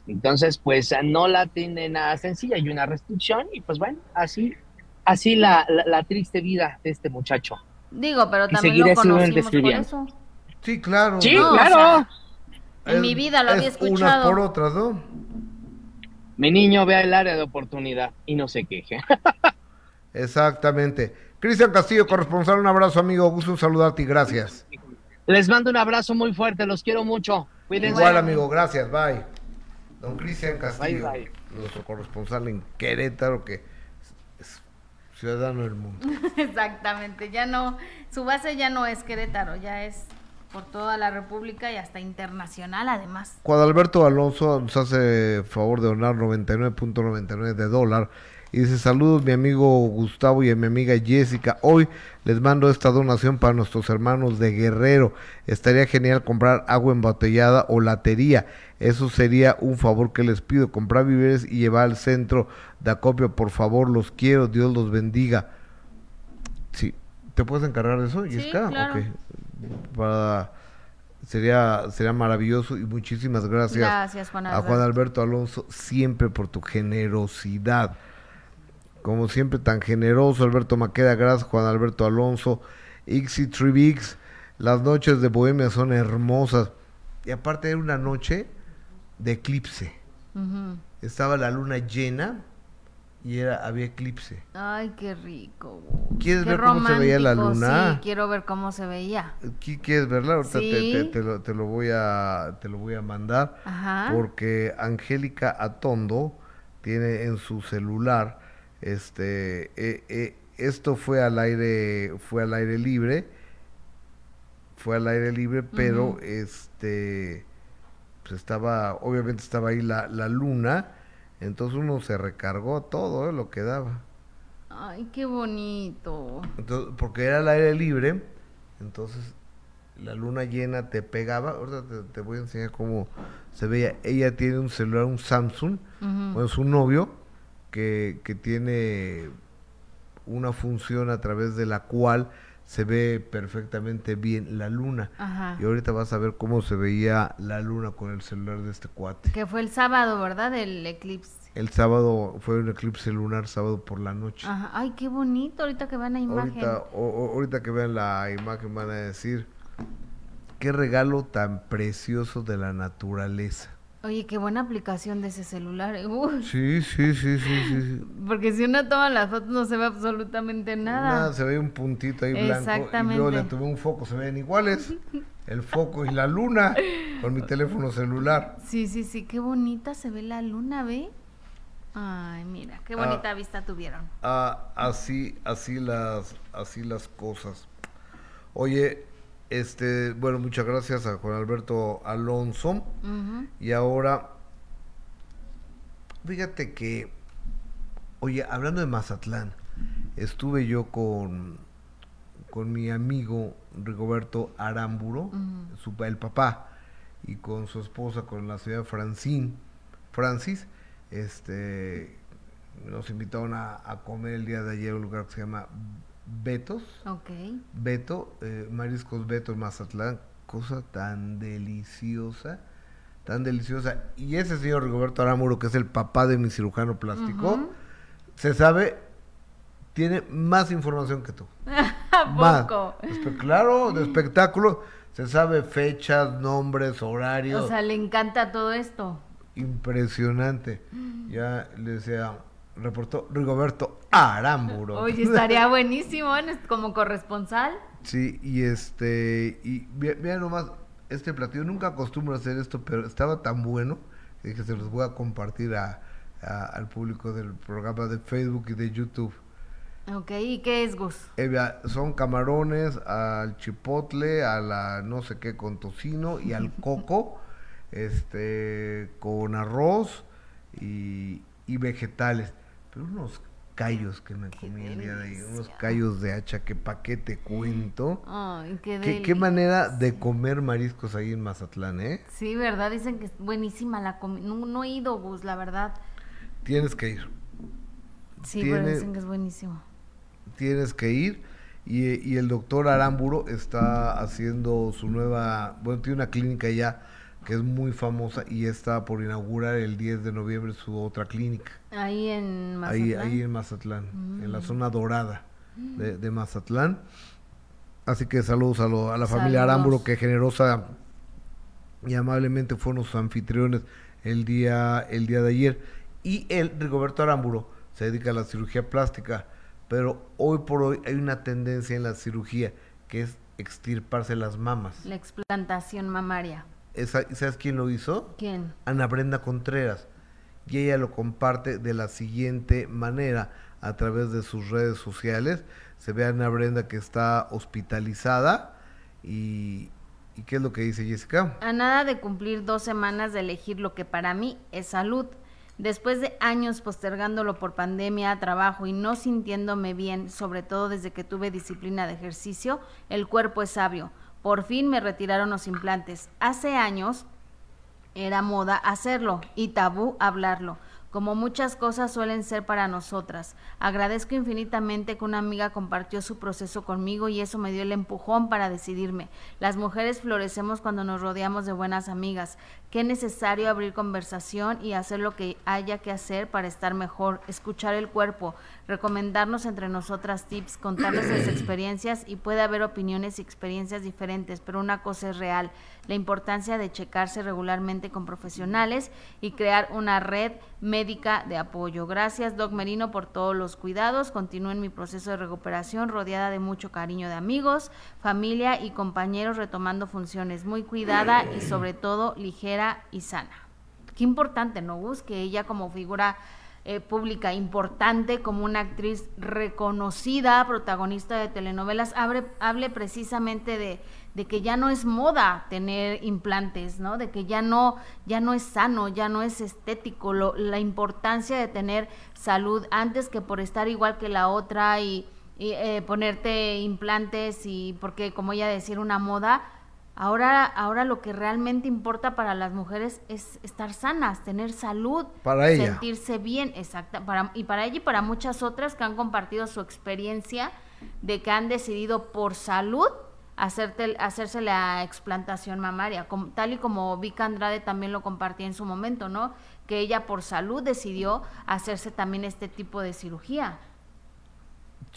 Speaker 10: Entonces, pues no la tiene nada sencilla, hay una restricción y pues bueno, así, así la, la, la triste vida de este muchacho.
Speaker 2: Digo, pero también lo conocimos por eso.
Speaker 1: Sí, claro.
Speaker 10: Sí,
Speaker 2: No, o
Speaker 10: claro.
Speaker 2: sea, en
Speaker 1: Es-
Speaker 2: mi vida lo había escuchado.
Speaker 1: por otras, ¿no?
Speaker 10: Mi niño vea el área de oportunidad y no se queje. (laughs)
Speaker 1: Exactamente. Cristian Castillo, corresponsal, un abrazo, amigo. Gusto saludarte y gracias.
Speaker 10: Les mando un abrazo muy fuerte, los quiero mucho. Cuídense.
Speaker 1: Igual, amigo, gracias. Bye. Don Cristian Castillo,
Speaker 10: Bye, bye.
Speaker 1: nuestro corresponsal en Querétaro, que ciudadano del mundo. (laughs)
Speaker 2: Exactamente, ya no, su base ya no es Querétaro, ya es por toda la República y hasta internacional además.
Speaker 1: Cuando Alberto Alonso nos hace favor de donar 99.99 de dólar y dice saludos mi amigo Gustavo y a mi amiga Jessica. Hoy les mando esta donación para nuestros hermanos de Guerrero. Estaría genial comprar agua embotellada o latería. Eso sería un favor que les pido. Comprar víveres y llevar al centro de acopio. Por favor, los quiero. Dios los bendiga. Sí. ¿Te puedes encargar de eso, Jessica?
Speaker 2: claro.
Speaker 1: Para sería sería maravilloso y muchísimas gracias,
Speaker 2: gracias Juan
Speaker 1: a Juan Alberto Alonso siempre por tu generosidad como siempre tan generoso, Alberto Maqueda, gracias Juan Alberto Alonso, Ixi Trivix, las noches de Bohemia son hermosas. Y aparte era una noche de eclipse. Estaba la luna llena y era había eclipse.
Speaker 2: Ay, qué rico.
Speaker 1: ¿Quieres ver cómo se veía la luna?
Speaker 2: Sí, quiero ver cómo se veía.
Speaker 1: ¿Quieres verla? Ahorita te, lo, te, lo, voy a te lo voy a mandar porque Angélica Atondo tiene en su celular este, eh, eh, esto fue al aire, fue al aire libre, fue al aire libre, pero este, pues estaba, obviamente estaba ahí la, la luna, entonces uno se recargó todo ¿eh? lo que daba.
Speaker 2: Ay, qué bonito.
Speaker 1: Entonces, porque era al aire libre, entonces la luna llena te pegaba. Ahorita te, voy a enseñar cómo se veía. Ella tiene un celular, un Samsung, con su novio que, tiene una función a través de la cual se ve perfectamente bien la luna. Y ahorita vas a ver cómo se veía la luna con el celular de este cuate.
Speaker 2: Que fue el sábado, ¿verdad? El eclipse.
Speaker 1: El sábado fue un eclipse lunar, sábado por la noche.
Speaker 2: Ay, qué bonito, ahorita que vean la imagen.
Speaker 1: Ahorita, ahorita que vean la imagen van a decir, qué regalo tan precioso de la naturaleza.
Speaker 2: Oye, qué buena aplicación de ese celular. ¿eh?
Speaker 1: Sí, sí, sí, sí, sí, (laughs)
Speaker 2: Porque si uno toma las fotos no se ve absolutamente nada. Nada,
Speaker 1: se ve un puntito ahí blanco. Exactamente. Y yo le tuve un foco, se ven iguales. El foco y la luna con mi teléfono celular.
Speaker 2: Sí, sí, sí, qué bonita se ve la luna, ¿ve? Ay, mira, qué bonita ah, vista tuvieron.
Speaker 1: Ah, así, así las, así las cosas. Oye, este, bueno, muchas gracias a Juan Alberto Alonso. Y ahora, fíjate que, oye, hablando de Mazatlán, estuve yo con, con mi amigo Rigoberto Aramburo, su, el papá, y con su esposa, con la señora Francine, Francis, este, nos invitaron a, a comer el día de ayer a un lugar que se llama Betos.
Speaker 2: Ok.
Speaker 1: Beto, eh, Mariscos Beto Mazatlán, cosa tan deliciosa, tan deliciosa. Y ese señor Rigoberto Aramuro, que es el papá de mi cirujano plástico, se sabe, tiene más información que tú. (laughs)
Speaker 2: más.
Speaker 1: claro, de espectáculo, se sabe fechas, nombres, horarios.
Speaker 2: O sea, le encanta todo esto.
Speaker 1: Impresionante. Ya le decía, reportó Rigoberto Aramburo.
Speaker 2: Oye, estaría buenísimo, como corresponsal.
Speaker 1: Sí, y este, y vean nomás, este platillo, nunca acostumbro a hacer esto, pero estaba tan bueno que se los voy a compartir a, al público del programa de Facebook y de YouTube.
Speaker 2: Ok, ¿y qué es, Gus?
Speaker 1: Eh, son camarones al chipotle, a la no sé qué con tocino y al (laughs) coco, este, con arroz y, y vegetales unos callos que me comí el día de ahí, unos callos de hacha que pa' qué te cuento.
Speaker 2: Ay, qué,
Speaker 1: ¿Qué, qué, manera de comer mariscos ahí en Mazatlán, ¿eh?
Speaker 2: Sí, ¿verdad? Dicen que es buenísima la comida. No, he ido, Gus, la verdad.
Speaker 1: Tienes que ir.
Speaker 2: Sí, pero dicen que es buenísimo.
Speaker 1: Tienes que ir. Y, y el doctor Aramburo está haciendo su nueva, bueno, tiene una clínica ya que es muy famosa y está por inaugurar el 10 de noviembre su otra clínica.
Speaker 2: Ahí en Mazatlán.
Speaker 1: Ahí, en Mazatlán, en la mm. zona dorada de, Mazatlán. Así que saludos a, la familia Aramburo que generosa y amablemente fueron sus anfitriones el día, el día de ayer. Y él, Rigoberto Aramburo, se dedica a la cirugía plástica, pero hoy por hoy hay una tendencia en la cirugía que es extirparse las mamas.
Speaker 2: La explantación mamaria.
Speaker 1: ¿Sabes quién lo hizo?
Speaker 2: ¿Quién?
Speaker 1: Ana Brenda Contreras. Y ella lo comparte de la siguiente manera. a través de sus redes sociales. Se ve a Ana Brenda que está hospitalizada y, ¿y qué es lo que dice Jessica?
Speaker 2: A nada de cumplir dos semanas de elegir lo que para mí es salud. Después de años postergándolo por pandemia, trabajo y no sintiéndome bien, sobre todo desde que tuve disciplina de ejercicio, el cuerpo es sabio. Por fin me retiraron los implantes. Hace años era moda hacerlo y tabú hablarlo como muchas cosas suelen ser para nosotras. Agradezco infinitamente que una amiga compartió su proceso conmigo y eso me dio el empujón para decidirme. Las mujeres florecemos cuando nos rodeamos de buenas amigas. Qué necesario abrir conversación y hacer lo que haya que hacer para estar mejor, escuchar el cuerpo, recomendarnos entre nosotras tips, contar nuestras (clears throat) experiencias y puede haber opiniones y experiencias diferentes, pero una cosa es real, la importancia de checarse regularmente con profesionales y crear una red médica de apoyo. Gracias, Doc Merino, por todos los cuidados. Continúo en mi proceso de recuperación rodeada de mucho cariño de amigos, familia y compañeros retomando funciones, muy cuidada y sobre todo ligera y sana. Qué importante, ¿no, Gus? Que ella como figura eh, pública importante, como una actriz reconocida, protagonista de telenovelas, hable, precisamente de, de, que ya no es moda tener implantes, ¿no? De que ya no, ya no es sano, ya no es estético, la importancia de tener salud antes que por estar igual que la otra y, eh, ponerte implantes y porque como ella decir una moda, Ahora, ahora lo que realmente importa para las mujeres es estar sanas, tener salud,
Speaker 1: para ella.
Speaker 2: sentirse bien, exacta, para, y para ella y para muchas otras que han compartido su experiencia de que han decidido por salud hacerte, hacerse la explantación mamaria, tal y como Vika Andrade también lo compartía en su momento, ¿no? Que ella por salud decidió hacerse también este tipo de cirugía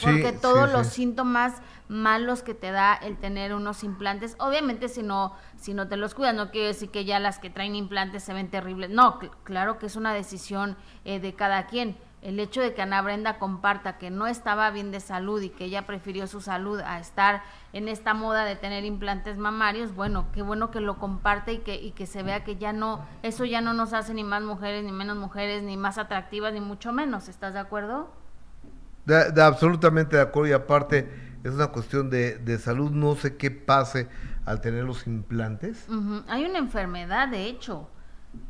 Speaker 2: porque todos los síntomas malos que te da el tener unos implantes, obviamente si no, si no te los cuidas, no quiere decir que ya las que traen implantes se ven terribles. No, claro que es una decisión eh, de cada quien. El hecho de que Ana Brenda comparta que no estaba bien de salud y que ella prefirió su salud a estar en esta moda de tener implantes mamarios, bueno, qué bueno que lo comparte y que, y que se vea que ya no, eso ya no nos hace ni más mujeres, ni menos mujeres, ni más atractivas, ni mucho menos. ¿Estás de acuerdo?
Speaker 1: De, absolutamente de acuerdo y aparte es una cuestión de, de, salud, no sé qué pase al tener los implantes.
Speaker 2: Hay una enfermedad, de hecho.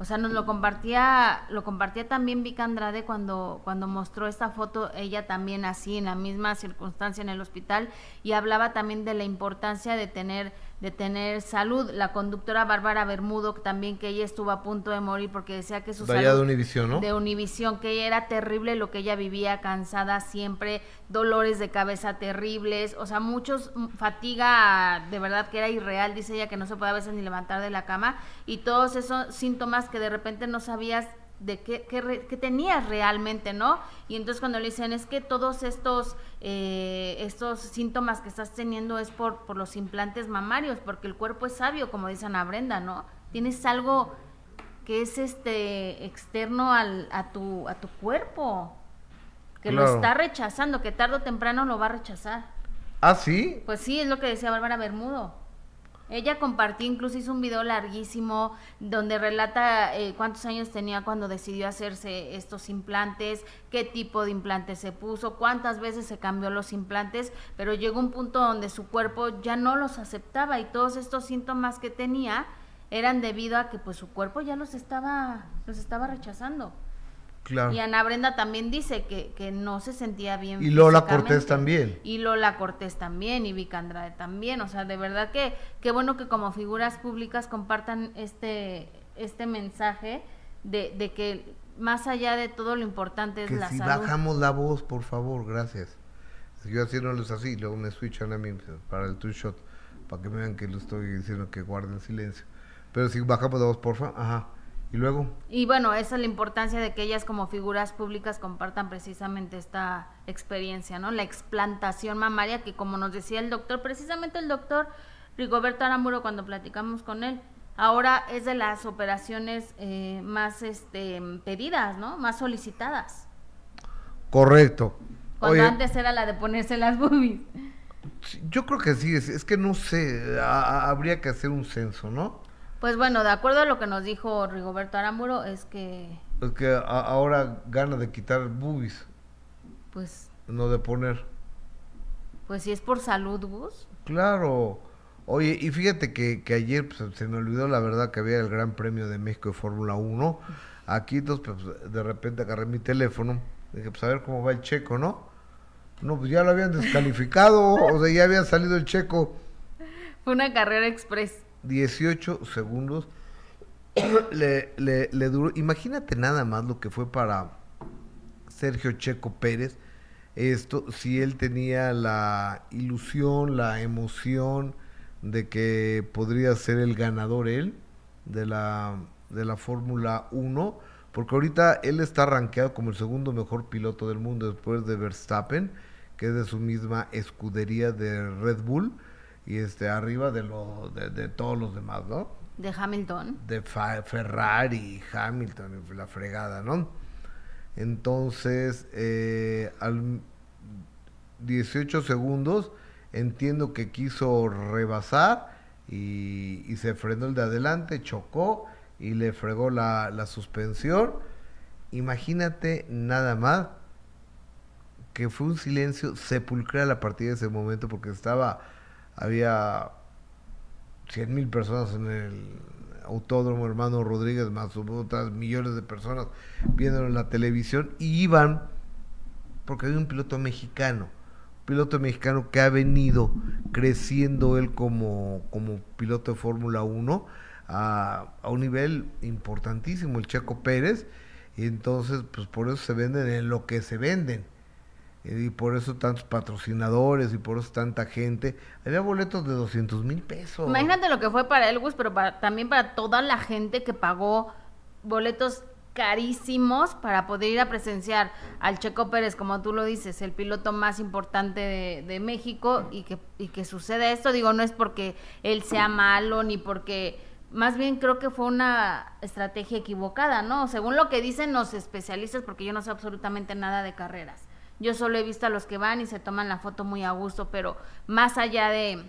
Speaker 2: O sea, nos lo compartía, lo compartía también Vika Andrade cuando, cuando mostró esta foto, ella también así, en la misma circunstancia en el hospital, y hablaba también de la importancia de tener de tener salud. La conductora Bárbara Bermudo también que ella estuvo a punto de morir porque decía que su
Speaker 1: salud de Univisión, ¿no?
Speaker 2: De Univisión, que era terrible lo que ella vivía, cansada siempre, dolores de cabeza terribles, o sea, muchos mm, fatiga de verdad que era irreal, dice ella que no se puede a veces ni levantar de la cama y todos esos síntomas que de repente no sabías de qué, qué, tenías realmente, ¿no? Y entonces cuando le dicen es que todos estos, eh, estos síntomas que estás teniendo es por, por los implantes mamarios, porque el cuerpo es sabio, como dicen a Brenda, ¿no? Tienes algo que es este externo al, a, tu, a tu cuerpo, que lo está rechazando, que tarde o temprano lo va a rechazar.
Speaker 1: ¿Ah, sí?
Speaker 2: Pues sí, es lo que decía Bárbara Bermudo. Ella compartió, incluso hizo un video larguísimo donde relata eh, cuántos años tenía cuando decidió hacerse estos implantes, qué tipo de implantes se puso, cuántas veces se cambió los implantes, pero llegó un punto donde su cuerpo ya no los aceptaba y todos estos síntomas que tenía eran debido a que pues su cuerpo ya los estaba, los estaba rechazando. Y Ana Brenda también dice que, que no se sentía bien.
Speaker 1: Y Lola Cortés también.
Speaker 2: Y Lola Cortés también, y Vic Andrade también. O sea, de verdad que qué bueno que como figuras públicas compartan este, este mensaje de, de que más allá de todo lo importante es la
Speaker 1: si
Speaker 2: salud.
Speaker 1: bajamos la voz, por favor, gracias. Yo haciéndoles así, luego me switchan a mí para el two shot, para que me vean que lo estoy diciendo que guarden silencio. Pero si bajamos la voz, por favor, ajá. ¿Y luego?
Speaker 2: Y bueno, esa es la importancia de que ellas como figuras públicas compartan precisamente esta experiencia, ¿no? La explantación mamaria, que como nos decía el doctor, precisamente el doctor Rigoberto Aramuro cuando platicamos con él, ahora es de las operaciones eh, más este, pedidas, ¿no? Más solicitadas.
Speaker 1: Correcto.
Speaker 2: Cuando antes era la de ponerse las boobies.
Speaker 1: Yo creo que sí, es, es que no sé, habría que hacer un censo, ¿no?
Speaker 2: Pues bueno, de acuerdo a lo que nos dijo Rigoberto Aramburo, es que...
Speaker 1: Es que ahora gana de quitar boobies.
Speaker 2: Pues.
Speaker 1: No de poner.
Speaker 2: Pues si es por salud, Gus.
Speaker 1: Claro. Oye, y fíjate que, que ayer pues, se me olvidó la verdad que había el Gran Premio de México de Fórmula 1. Aquí entonces pues, de repente agarré mi teléfono. Dije, pues a ver cómo va el checo, ¿no? No, pues ya lo habían descalificado, o sea, ya había salido el checo.
Speaker 2: Fue una carrera express.
Speaker 1: 18 segundos. (coughs) le, le, duró. Imagínate nada más lo que fue para Sergio Checo Pérez. Esto, si él tenía la ilusión, la emoción de que podría ser el ganador él de la, de la Fórmula 1, porque ahorita él está rankeado como el segundo mejor piloto del mundo después de Verstappen, que es de su misma escudería de Red Bull y este arriba de lo de, todos los demás, ¿no?
Speaker 2: De Hamilton.
Speaker 1: De Ferrari, Hamilton, la fregada, ¿no? Entonces, eh, al 18 segundos entiendo que quiso rebasar y, se frenó el de adelante, chocó y le fregó la, la suspensión. Imagínate nada más que fue un silencio sepulcral a partir de ese momento porque estaba, había cien mil personas en el autódromo hermano Rodríguez, más otras millones de personas viéndolo en la televisión, y iban, porque había un piloto mexicano, piloto mexicano que ha venido creciendo él como, como piloto de Fórmula 1 a, a, un nivel importantísimo, el Checo Pérez, y entonces pues por eso se venden en lo que se venden. Y por eso tantos patrocinadores y por eso tanta gente. Había boletos de 200 mil pesos.
Speaker 2: Imagínate lo que fue para Elgus, pero para, también para toda la gente que pagó boletos carísimos para poder ir a presenciar al Checo Pérez, como tú lo dices, el piloto más importante de, México y que, y que suceda esto, digo, no es porque él sea malo ni porque, más bien creo que fue una estrategia equivocada, ¿no? Según lo que dicen los especialistas, porque yo no sé absolutamente nada de carreras. Yo solo he visto a los que van y se toman la foto muy a gusto, pero más allá de,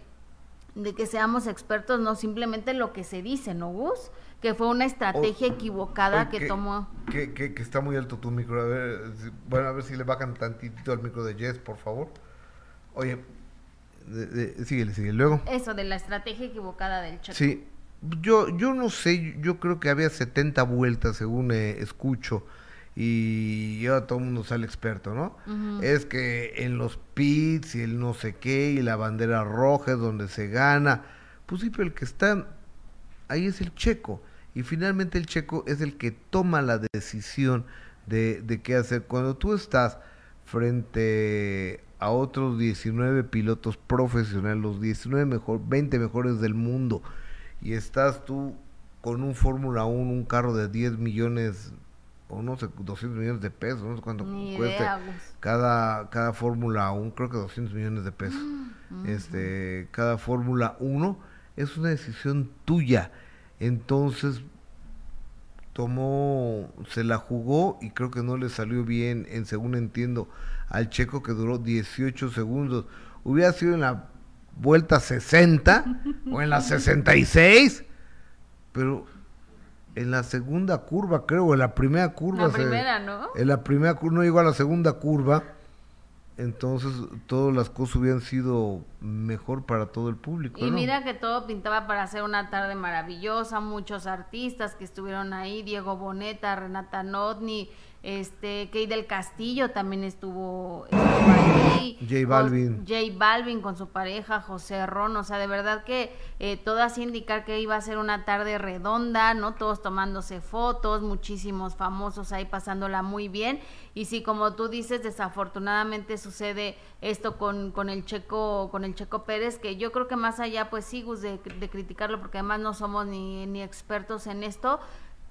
Speaker 2: de que seamos expertos, no simplemente lo que se dice, ¿no, Gus? que fue una estrategia equivocada que, tomó.
Speaker 1: Que, que, está muy alto tu micro. A ver, bueno, a ver si le bajan tantito al micro de Jess, por favor. Oye, de, síguele, síguele. Luego.
Speaker 2: Eso, de la estrategia equivocada del chat.
Speaker 1: Sí, yo, yo no sé, yo creo que había 70 vueltas según eh, escucho y ya todo el mundo sale experto, ¿no? Es que en los pits y el no sé qué y la bandera roja es donde se gana. Pues sí, pero el que está ahí es el checo y finalmente el checo es el que toma la decisión de, de qué hacer. Cuando tú estás frente a otros 19 pilotos profesionales, los 19 mejor, 20 mejores del mundo, y estás tú con un Fórmula 1, un carro de 10 millones o no sé, 200 millones de pesos, no sé cuánto cuesta cada, cada Fórmula 1, creo que 200 millones de pesos. Mm, este, cada Fórmula 1 es una decisión tuya. Entonces, tomó, se la jugó y creo que no le salió bien, en según entiendo, al checo que duró 18 segundos. Hubiera sido en la vuelta 60 o en la 66, pero en la segunda curva, creo, en la primera curva.
Speaker 2: La primera, ¿no?
Speaker 1: En la primera curva, no llegó a la segunda curva entonces todas las cosas hubieran sido mejor para todo el público.
Speaker 2: Y mira que todo pintaba para hacer una tarde maravillosa, muchos artistas que estuvieron ahí, Diego Boneta, Renata Notni, este, Key del Castillo también estuvo,
Speaker 1: ahí. J Balvin.
Speaker 2: J Balvin con su pareja, José Ron, o sea, de verdad que eh, todo hacía indicar que iba a ser una tarde redonda, ¿no? Todos tomándose fotos, muchísimos famosos ahí pasándola muy bien. Y sí, como tú dices, desafortunadamente sucede esto con, con el Checo, con el Checo Pérez, que yo creo que más allá, pues sí, Gus, de, de criticarlo, porque además no somos ni, ni expertos en esto,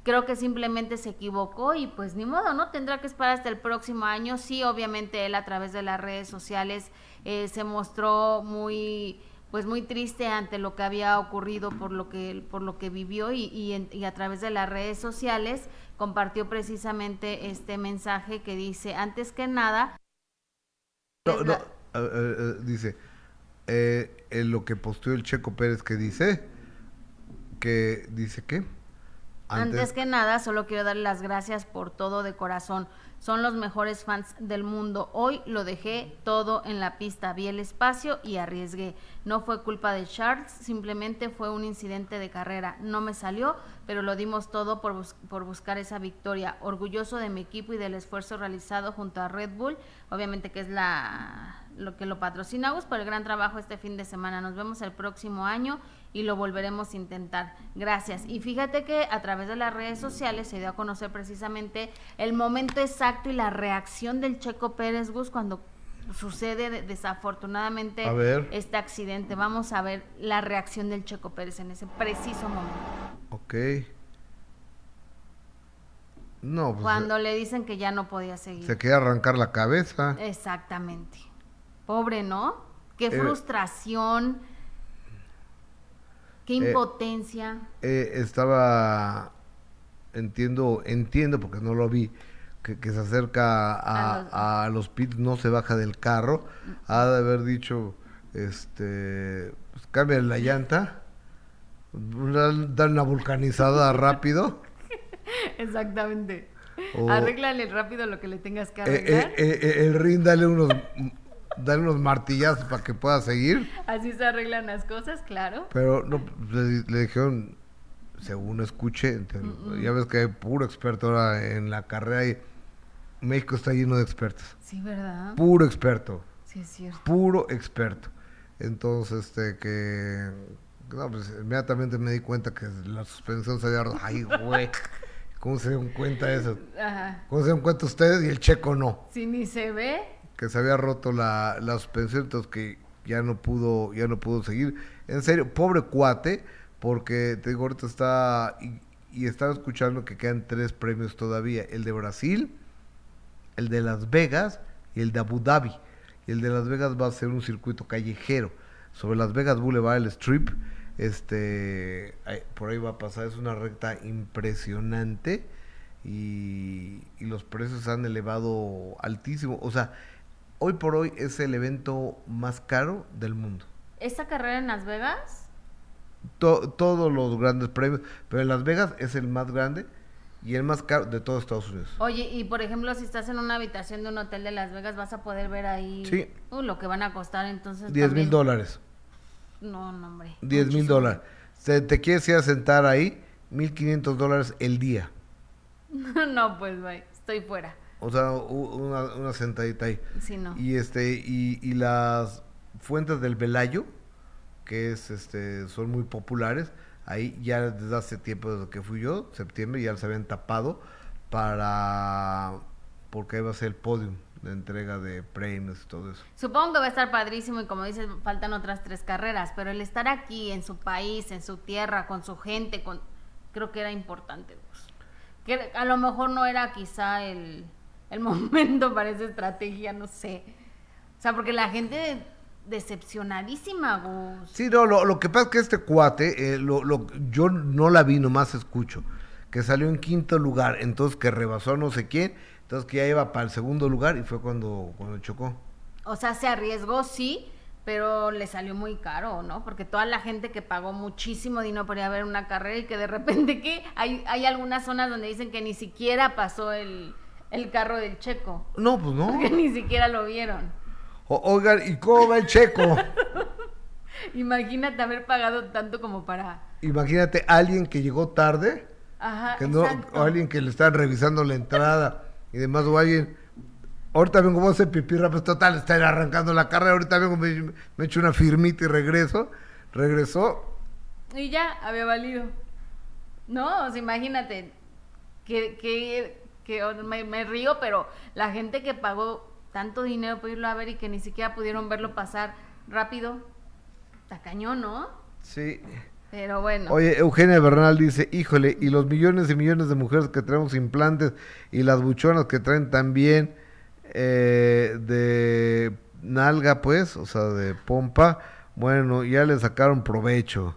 Speaker 2: creo que simplemente se equivocó y pues ni modo, ¿no? Tendrá que esperar hasta el próximo año. Sí, obviamente él a través de las redes sociales eh, se mostró muy pues muy triste ante lo que había ocurrido por lo que por lo que vivió y, y, a través de las redes sociales compartió precisamente este mensaje que dice antes que nada
Speaker 1: no, no, dice eh, en lo que posteó el Checo Pérez que dice que dice que
Speaker 2: Antes, que nada, solo quiero darle las gracias por todo de corazón. Son los mejores fans del mundo. Hoy lo dejé todo en la pista, vi el espacio y arriesgué. No fue culpa de Charles, simplemente fue un incidente de carrera. No me salió, pero lo dimos todo por, por buscar esa victoria. Orgulloso de mi equipo y del esfuerzo realizado junto a Red Bull, obviamente que es la lo que lo patrocina por el gran trabajo este fin de semana. Nos vemos el próximo año y lo volveremos a intentar. Gracias. Y fíjate que a través de las redes sociales se dio a conocer precisamente el momento exacto y la reacción del Checo Pérez Gus cuando sucede desafortunadamente este accidente. Vamos a ver la reacción del Checo Pérez en ese preciso momento.
Speaker 1: Ok. No, pues,
Speaker 2: Cuando le dicen que ya no podía seguir.
Speaker 1: Se quería arrancar la cabeza.
Speaker 2: Exactamente. Pobre, ¿no? Qué eh, frustración. Qué eh, impotencia.
Speaker 1: Eh, estaba, entiendo, entiendo porque no lo vi, que, se acerca a, los... pits, no se baja del carro. Ha de haber dicho, este, pues, cambia la llanta, dar una vulcanizada (laughs) rápido.
Speaker 2: Exactamente. Arréglale rápido lo que le tengas que arreglar.
Speaker 1: el ring, dale unos darle unos martillazos para que pueda seguir.
Speaker 2: Así se arreglan las cosas, claro.
Speaker 1: Pero no, le, dijeron, según escuche, ya ves que hay puro experto ahora en la carrera y México está lleno de expertos.
Speaker 2: Sí, ¿verdad?
Speaker 1: Puro experto.
Speaker 2: Sí, es cierto.
Speaker 1: Puro experto. Entonces, este, que... No, pues inmediatamente me di cuenta que la suspensión se había... Ay, güey. ¿Cómo se dieron cuenta eso? Ajá. ¿Cómo se dieron cuenta ustedes y el checo no?
Speaker 2: Si ni se ve
Speaker 1: que se había roto la, la suspensión, entonces que ya no pudo, ya no pudo seguir. En serio, pobre cuate, porque te digo, ahorita está, y, y estaba escuchando que quedan tres premios todavía, el de Brasil, el de Las Vegas y el de Abu Dhabi. Y el de Las Vegas va a ser un circuito callejero. Sobre Las Vegas Boulevard, el Strip, este, por ahí va a pasar, es una recta impresionante y, y los precios han elevado altísimo. O sea, hoy por hoy es el evento más caro del mundo.
Speaker 2: ¿Esta carrera en Las Vegas?
Speaker 1: todos los grandes premios, pero en Las Vegas es el más grande y el más caro de todo Estados Unidos.
Speaker 2: Oye, y por ejemplo, si estás en una habitación de un hotel de Las Vegas, vas a poder ver ahí
Speaker 1: sí.
Speaker 2: uh, lo que van a costar entonces.
Speaker 1: 10 mil dólares.
Speaker 2: No, no, hombre.
Speaker 1: 10 mil dólares. Te, te, quieres ir a sentar ahí, 1.500 dólares el día. (laughs)
Speaker 2: no, pues, bye. estoy fuera.
Speaker 1: O sea, una, una sentadita ahí.
Speaker 2: Sí, no.
Speaker 1: Y, este, y, y las fuentes del Velayo, que es, este, son muy populares, ahí ya desde hace tiempo desde que fui yo, septiembre, ya se habían tapado para, porque ahí va a ser el podium de entrega de premios y todo eso.
Speaker 2: Supongo que va a estar padrísimo y como dices, faltan otras tres carreras, pero el estar aquí en su país, en su tierra, con su gente, con creo que era importante. Pues. Que a lo mejor no era quizá el, el (laughs) momento para esa estrategia, no sé. O sea, porque la gente decepcionadísima, Gus.
Speaker 1: Sí, no, lo, que pasa es que este cuate, eh, lo, lo, yo no la vi, nomás escucho, que salió en quinto lugar, entonces que rebasó a no sé quién, entonces que ya iba para el segundo lugar y fue cuando, cuando chocó.
Speaker 2: O sea, se arriesgó, sí, pero le salió muy caro, ¿no? Porque toda la gente que pagó muchísimo dinero para ir a ver una carrera y que de repente que hay, hay algunas zonas donde dicen que ni siquiera pasó el el carro del checo.
Speaker 1: No, pues no.
Speaker 2: Porque ni siquiera lo vieron.
Speaker 1: oigan, ¿y cómo va el checo? (laughs)
Speaker 2: Imagínate haber pagado tanto como para...
Speaker 1: Imagínate alguien que llegó tarde.
Speaker 2: Ajá,
Speaker 1: que no, o alguien que le están revisando la entrada y demás, o alguien... Ahorita vengo, voy a hacer pipí rápido, total, está arrancando la carrera, ahorita vengo, me, me echo una firmita y regreso. Regresó.
Speaker 2: Y ya, había valido. No, o sea, imagínate, que, que que me, río, pero la gente que pagó tanto dinero por irlo a ver y que ni siquiera pudieron verlo pasar rápido, está cañón, ¿no?
Speaker 1: Sí.
Speaker 2: Pero bueno.
Speaker 1: Oye, Eugenia Bernal dice, híjole, y los millones y millones de mujeres que traemos implantes y las buchonas que traen también eh, de nalga, pues, o sea, de pompa, bueno, ya le sacaron provecho.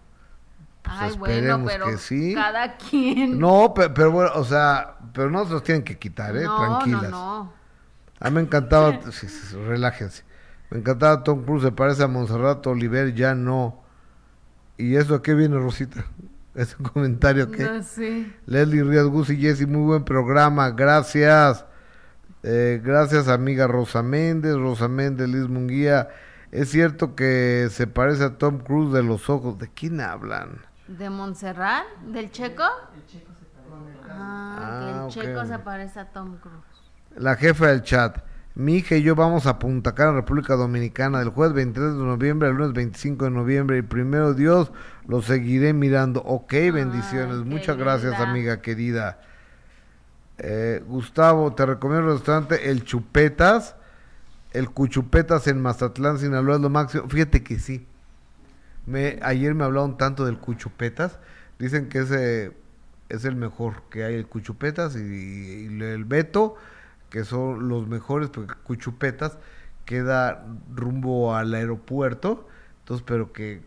Speaker 2: Pues Ay, bueno, pero cada quien.
Speaker 1: No, pero, bueno, o sea, pero no se los tienen que quitar, ¿eh? Tranquilas. No, no. A mí me encantaba, (laughs) relájense. Me encantaba Tom Cruise, se parece a Monserrat Oliver, ya no. ¿Y eso a qué viene, Rosita? (laughs) Ese comentario que.
Speaker 2: No, sí.
Speaker 1: Leslie Ríos, y Jessy, muy buen programa, gracias. Eh, gracias, amiga Rosa Méndez, Rosa Méndez, Liz Munguía. Es cierto que se parece a Tom Cruise de los ojos. ¿De quién hablan?
Speaker 2: ¿De Montserrat? ¿Del checo? El checo se parece. Ah, que el
Speaker 1: Ah,
Speaker 2: checo se parece a Tom Cruise.
Speaker 1: La jefa del chat. Mi hija y yo vamos a Punta Cana, República Dominicana, del jueves 23 de noviembre al lunes 25 de noviembre. Y primero Dios, lo seguiré mirando. Ok, bendiciones. Muchas gracias, amiga querida. Eh, Gustavo, te recomiendo el restaurante El Chupetas. El Cuchupetas en Mazatlán, Sinaloa es lo máximo. Fíjate que sí. Me, ayer me hablaron tanto del Cuchupetas. Dicen que ese es el mejor que hay, el Cuchupetas y, y el Beto, que son los mejores, porque Cuchupetas queda rumbo al aeropuerto. Entonces, pero que,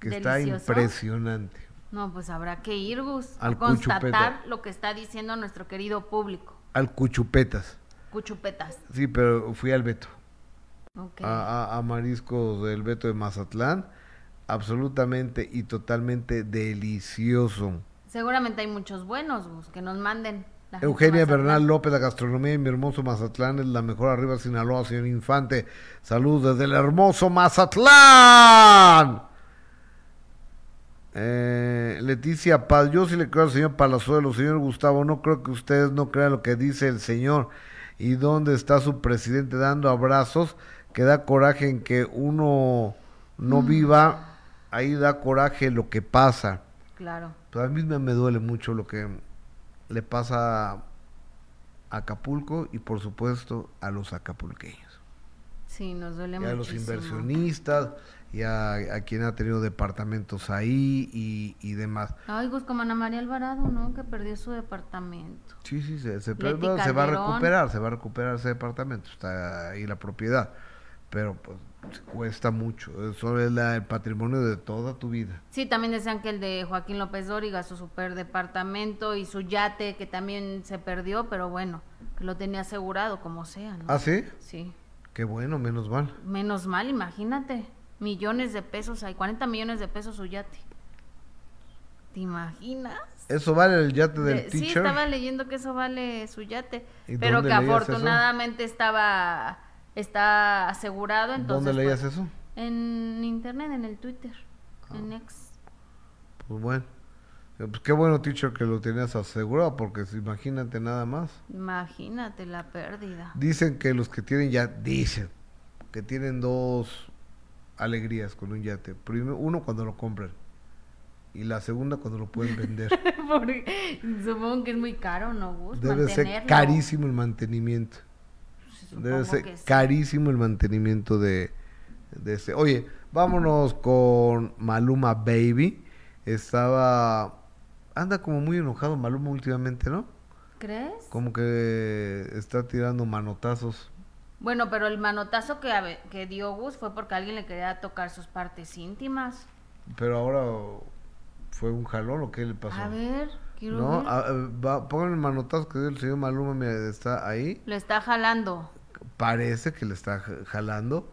Speaker 1: que está impresionante.
Speaker 2: No, pues habrá que ir, Gus, a constatar
Speaker 1: Cuchupeta.
Speaker 2: lo que está diciendo nuestro querido público.
Speaker 1: Al Cuchupetas.
Speaker 2: Cuchupetas.
Speaker 1: Sí, pero fui al Beto. A- a Mariscos del Beto de Mazatlán. Absolutamente y totalmente delicioso.
Speaker 2: Seguramente hay muchos buenos, Gus, que nos manden. la
Speaker 1: Eugenia. Bernal López, la gastronomía en mi hermoso Mazatlán es la mejor arriba Sinaloa, señor Infante. Saludos desde el hermoso Mazatlán. Eh, Leticia Paz, yo sí le creo al señor Palazuelo, señor Gustavo, no creo que ustedes no crean lo que dice el señor. ¿Y dónde está su presidente dando abrazos? Que da coraje en que uno no
Speaker 2: Mm.
Speaker 1: viva, ahí da coraje lo que pasa.
Speaker 2: Claro.
Speaker 1: Pues a mí me, me duele mucho lo que le pasa a Acapulco y por supuesto a los acapulqueños.
Speaker 2: Sí, nos duele
Speaker 1: Y a los inversionistas y a, a quien ha tenido departamentos ahí y, y demás.
Speaker 2: Ay, Gus, como Ana María Alvarado, ¿no? Que perdió su departamento.
Speaker 1: Sí, sí, se, se, se va a recuperar, se va a recuperar ese departamento, está ahí la propiedad, pero pues cuesta mucho, eso es la- el patrimonio de toda tu vida.
Speaker 2: Sí, también decían que el de Joaquín López Dóriga, su super departamento y su yate, que también se perdió, pero bueno, que lo tenía asegurado como sea, ¿no?
Speaker 1: ¿Ah, sí?
Speaker 2: Sí.
Speaker 1: Qué bueno, menos mal.
Speaker 2: Menos mal, imagínate. Millones de pesos, hay 40 millones de pesos su yate. ¿Te imaginas?
Speaker 1: ¿Eso vale el yate del
Speaker 2: De- sí,
Speaker 1: teacher?
Speaker 2: estaba leyendo que eso vale su yate,
Speaker 1: ¿Y
Speaker 2: pero que
Speaker 1: eso?
Speaker 2: afortunadamente estaba está asegurado, entonces
Speaker 1: ¿Dónde leías
Speaker 2: pues,
Speaker 1: eso?
Speaker 2: En internet, en el Twitter, en X.
Speaker 1: Pues bueno. Eh, Pues qué bueno, teacher, que lo tenías asegurado, porque imagínate nada más.
Speaker 2: Imagínate la pérdida.
Speaker 1: Dicen que los que tienen ya, dicen, que tienen dos alegrías con un yate. Primero, uno cuando lo compran y la segunda cuando lo pueden vender. (laughs)
Speaker 2: Porque supongo que es muy caro, ¿no, Gus?
Speaker 1: Debe ser
Speaker 2: Mantenerlo.
Speaker 1: carísimo el mantenimiento. Debe ser
Speaker 2: sí.
Speaker 1: carísimo el mantenimiento de, de ese. Oye, vámonos con Maluma Baby. Estaba... Anda como muy enojado Maluma últimamente, ¿no?
Speaker 2: ¿Crees?
Speaker 1: Como que está tirando manotazos.
Speaker 2: Bueno, pero el manotazo que, dio Gus fue porque alguien le quería tocar sus partes íntimas.
Speaker 1: Pero ahora fue un jalón o qué le pasó.
Speaker 2: A ver, quiero
Speaker 1: no,
Speaker 2: ver.
Speaker 1: a- a- va- pongan el manotazo que dio el señor Maluma, mira, está ahí.
Speaker 2: Lo está jalando.
Speaker 1: Parece que le está ja- jalando.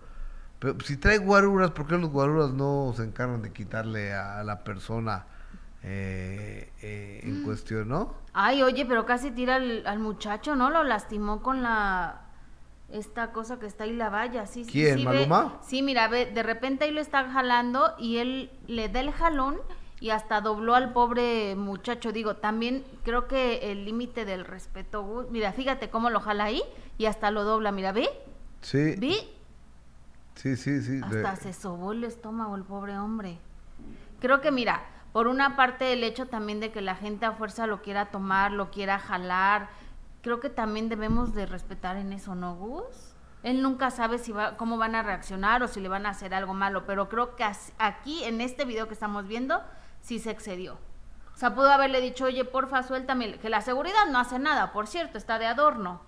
Speaker 1: Pero si trae guaruras, ¿por qué los guaruras no se encargan de quitarle a la persona eh, eh,
Speaker 2: Mm.
Speaker 1: en cuestión, no?
Speaker 2: Ay, oye, pero casi tira al, al muchacho, ¿no? Lo lastimó con la... Esta cosa que está ahí, la valla, sí, sí,
Speaker 1: ¿Quién,
Speaker 2: sí, ve-
Speaker 1: Maluma?
Speaker 2: sí, mira, ve, de repente ahí lo está jalando y él le da el jalón y hasta dobló al pobre muchacho. Digo, también creo que el límite del respeto, Gus, mira, fíjate cómo lo jala ahí y hasta lo dobla, mira, ¿ve?
Speaker 1: Sí.
Speaker 2: ¿Vi?
Speaker 1: Sí, sí, sí. de-
Speaker 2: Hasta se sobó el estómago el pobre hombre. Creo que mira, por una parte el hecho también de que la gente a fuerza lo quiera tomar, lo quiera jalar, creo que también debemos de respetar en eso, ¿no, Gus? Él nunca sabe si va, cómo van a reaccionar o si le van a hacer algo malo, pero creo que aquí en este video que estamos viendo sí se excedió. O sea, pudo haberle dicho, oye, porfa, suéltame, que la seguridad no hace nada, por cierto, está de adorno.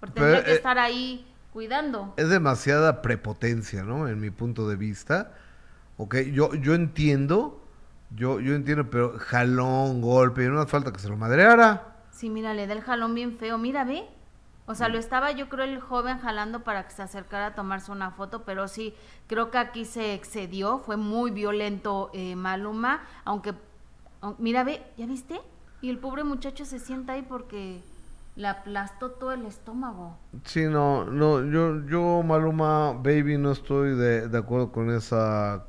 Speaker 1: Pero,
Speaker 2: tendría que
Speaker 1: eh,
Speaker 2: estar ahí cuidando.
Speaker 1: es demasiada prepotencia, ¿no? En mi punto de vista. Ok, yo, yo entiendo, yo, yo entiendo, pero jalón, golpe, no hace falta que se lo madreara.
Speaker 2: Sí, mira, le da el jalón bien feo. Mira, ve. O sea, lo estaba yo creo el joven jalando para que se acercara a tomarse una foto, pero sí, creo que aquí se excedió, fue muy violento eh, Maluma, aunque mira, ve, ¿ya viste? Y el pobre muchacho se sienta ahí porque le aplastó todo el estómago.
Speaker 1: Sí, no, no, yo, yo Maluma Baby no estoy de, de acuerdo con esa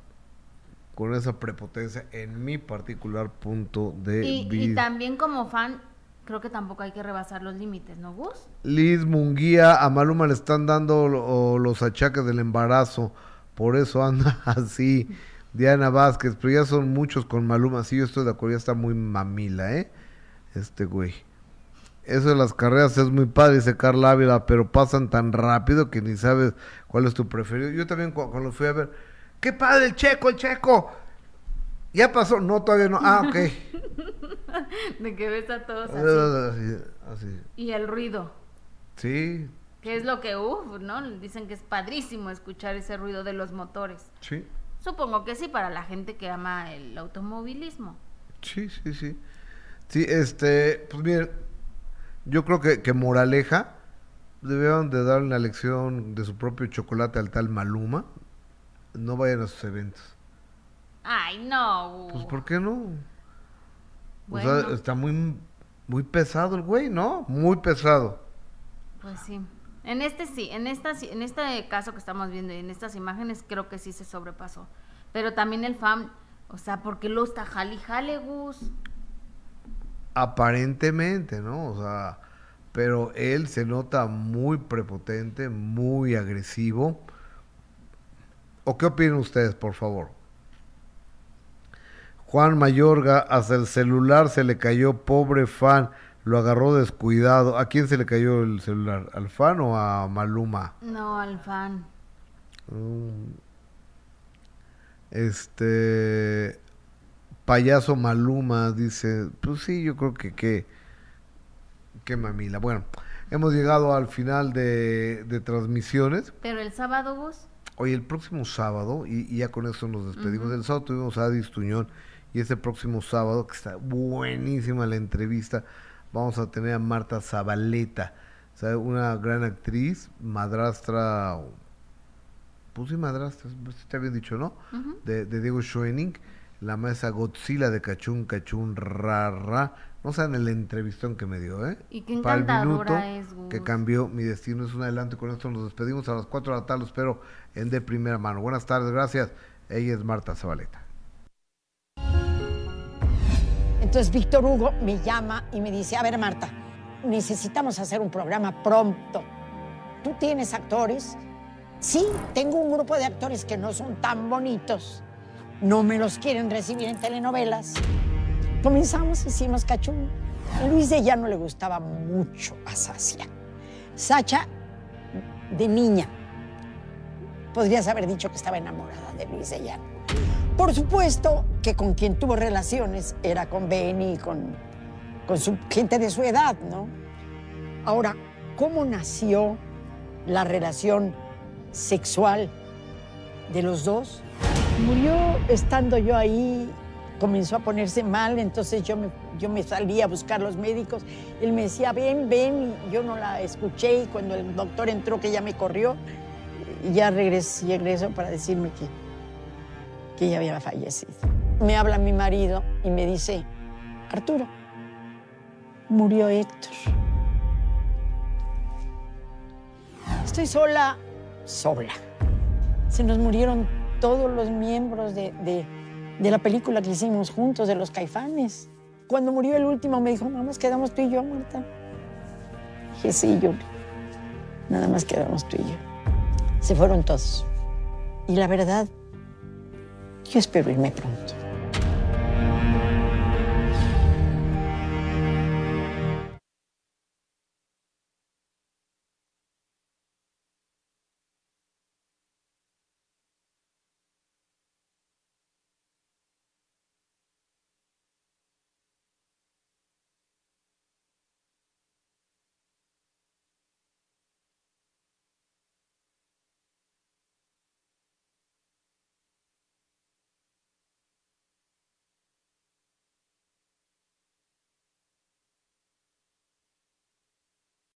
Speaker 1: con esa prepotencia en mi particular punto de
Speaker 2: Y,
Speaker 1: vista.
Speaker 2: y también como fan, creo que tampoco hay que rebasar los límites, ¿no, Gus?
Speaker 1: Liz Munguía, a Maluma le están dando lo- los achaques del embarazo, por eso anda (laughs) así. Diana Vázquez, pero ya son muchos con Maluma, sí, yo estoy de acuerdo, ya está muy mamila, ¿eh? Este güey. Eso de las carreras es muy padre, dice Carla Ávila, pero pasan tan rápido que ni sabes cuál es tu preferido. Yo también cu- cuando fui a ver, ¡qué padre el checo, el checo! Ya pasó, no, todavía no, ah, ok. (laughs)
Speaker 2: De que ves a todos así.
Speaker 1: así, (laughs) así.
Speaker 2: Y el ruido,
Speaker 1: Sí,
Speaker 2: que es lo que, uff, ¿no? Dicen que es padrísimo escuchar ese ruido de los motores.
Speaker 1: sí.
Speaker 2: Supongo que sí, para la gente que ama el automovilismo.
Speaker 1: Sí, sí, sí. Sí, este, pues miren, yo creo que, que Moraleja debieron de dar una lección de su propio chocolate al tal Maluma. No vayan a sus eventos.
Speaker 2: Ay, no.
Speaker 1: Pues, ¿por qué no? O sea,
Speaker 2: Bueno.
Speaker 1: está muy, muy pesado el güey, ¿no? Muy pesado.
Speaker 2: Pues sí. En este sí, en esta sí- en este caso que estamos viendo y en estas imágenes creo que sí se sobrepasó. Pero también el fan, o sea, ¿por qué lo está jale jale, Gus?
Speaker 1: Aparentemente, ¿no? O sea, pero él se nota muy prepotente, muy agresivo. ¿O qué opinan ustedes, por favor? Juan Mayorga, hasta el celular se le cayó, pobre fan, lo agarró descuidado. ¿A quién se le cayó el celular? ¿Al fan o a Maluma?
Speaker 2: No, al fan.
Speaker 1: Mm. Este payaso Maluma dice, pues sí, yo creo que que que mamila. Bueno, hemos llegado al final de, de transmisiones.
Speaker 2: Pero el sábado, Gus,
Speaker 1: Hoy el próximo sábado, y, y ya con eso nos despedimos. El sábado tuvimos a Adis Tuñón y este próximo sábado, que está buenísima la entrevista, vamos a tener a Marta Zabaleta, ¿sabe? una gran actriz, madrastra, pues sí, madrastra, pues te habían dicho, ¿no? De, de Diego Schoening, la maestra Godzilla de Cachún, Cachún, Ra, Ra. No saben el entrevistón que me dio, ¿eh?
Speaker 2: Y qué
Speaker 1: Para el
Speaker 2: encantadora
Speaker 1: minuto
Speaker 2: es, Gus.
Speaker 1: que cambió mi destino. Es un adelanto con esto nos despedimos a las 4 de la tarde. Los espero en de primera mano. Buenas tardes, gracias. Ella es Marta Zabaleta.
Speaker 16: Entonces Víctor Hugo me llama y me dice, a ver Marta, necesitamos hacer un programa pronto. ¿Tú tienes actores? Sí, tengo un grupo de actores que no son tan bonitos. No me los quieren recibir en telenovelas. Comenzamos, hicimos cachún. Luis de Llano le gustaba mucho a Sacia. Sacha, de niña, podrías haber dicho que estaba enamorada de Luis de Llano. Por supuesto que con quien tuvo relaciones era con Benny con, con su gente de su edad, ¿no? Ahora, ¿cómo nació la relación sexual de los dos? Murió estando yo ahí, comenzó a ponerse mal, entonces yo me, salí a buscar los médicos. Él me decía, ven, ven, y yo no la escuché y cuando el doctor entró que ya me corrió, ya regresé, regresó para decirme que, que ella había fallecido. Me habla mi marido y me dice, Arturo, murió Héctor. Estoy sola, sola. Se nos murieron todos los miembros de, de- la película que hicimos juntos, de los caifanes. Cuando murió el último me dijo, más quedamos tú y yo, Marta. Dije, sí, yo. Nada más quedamos tú y yo. Se fueron todos. Y la verdad, yo espero irme pronto.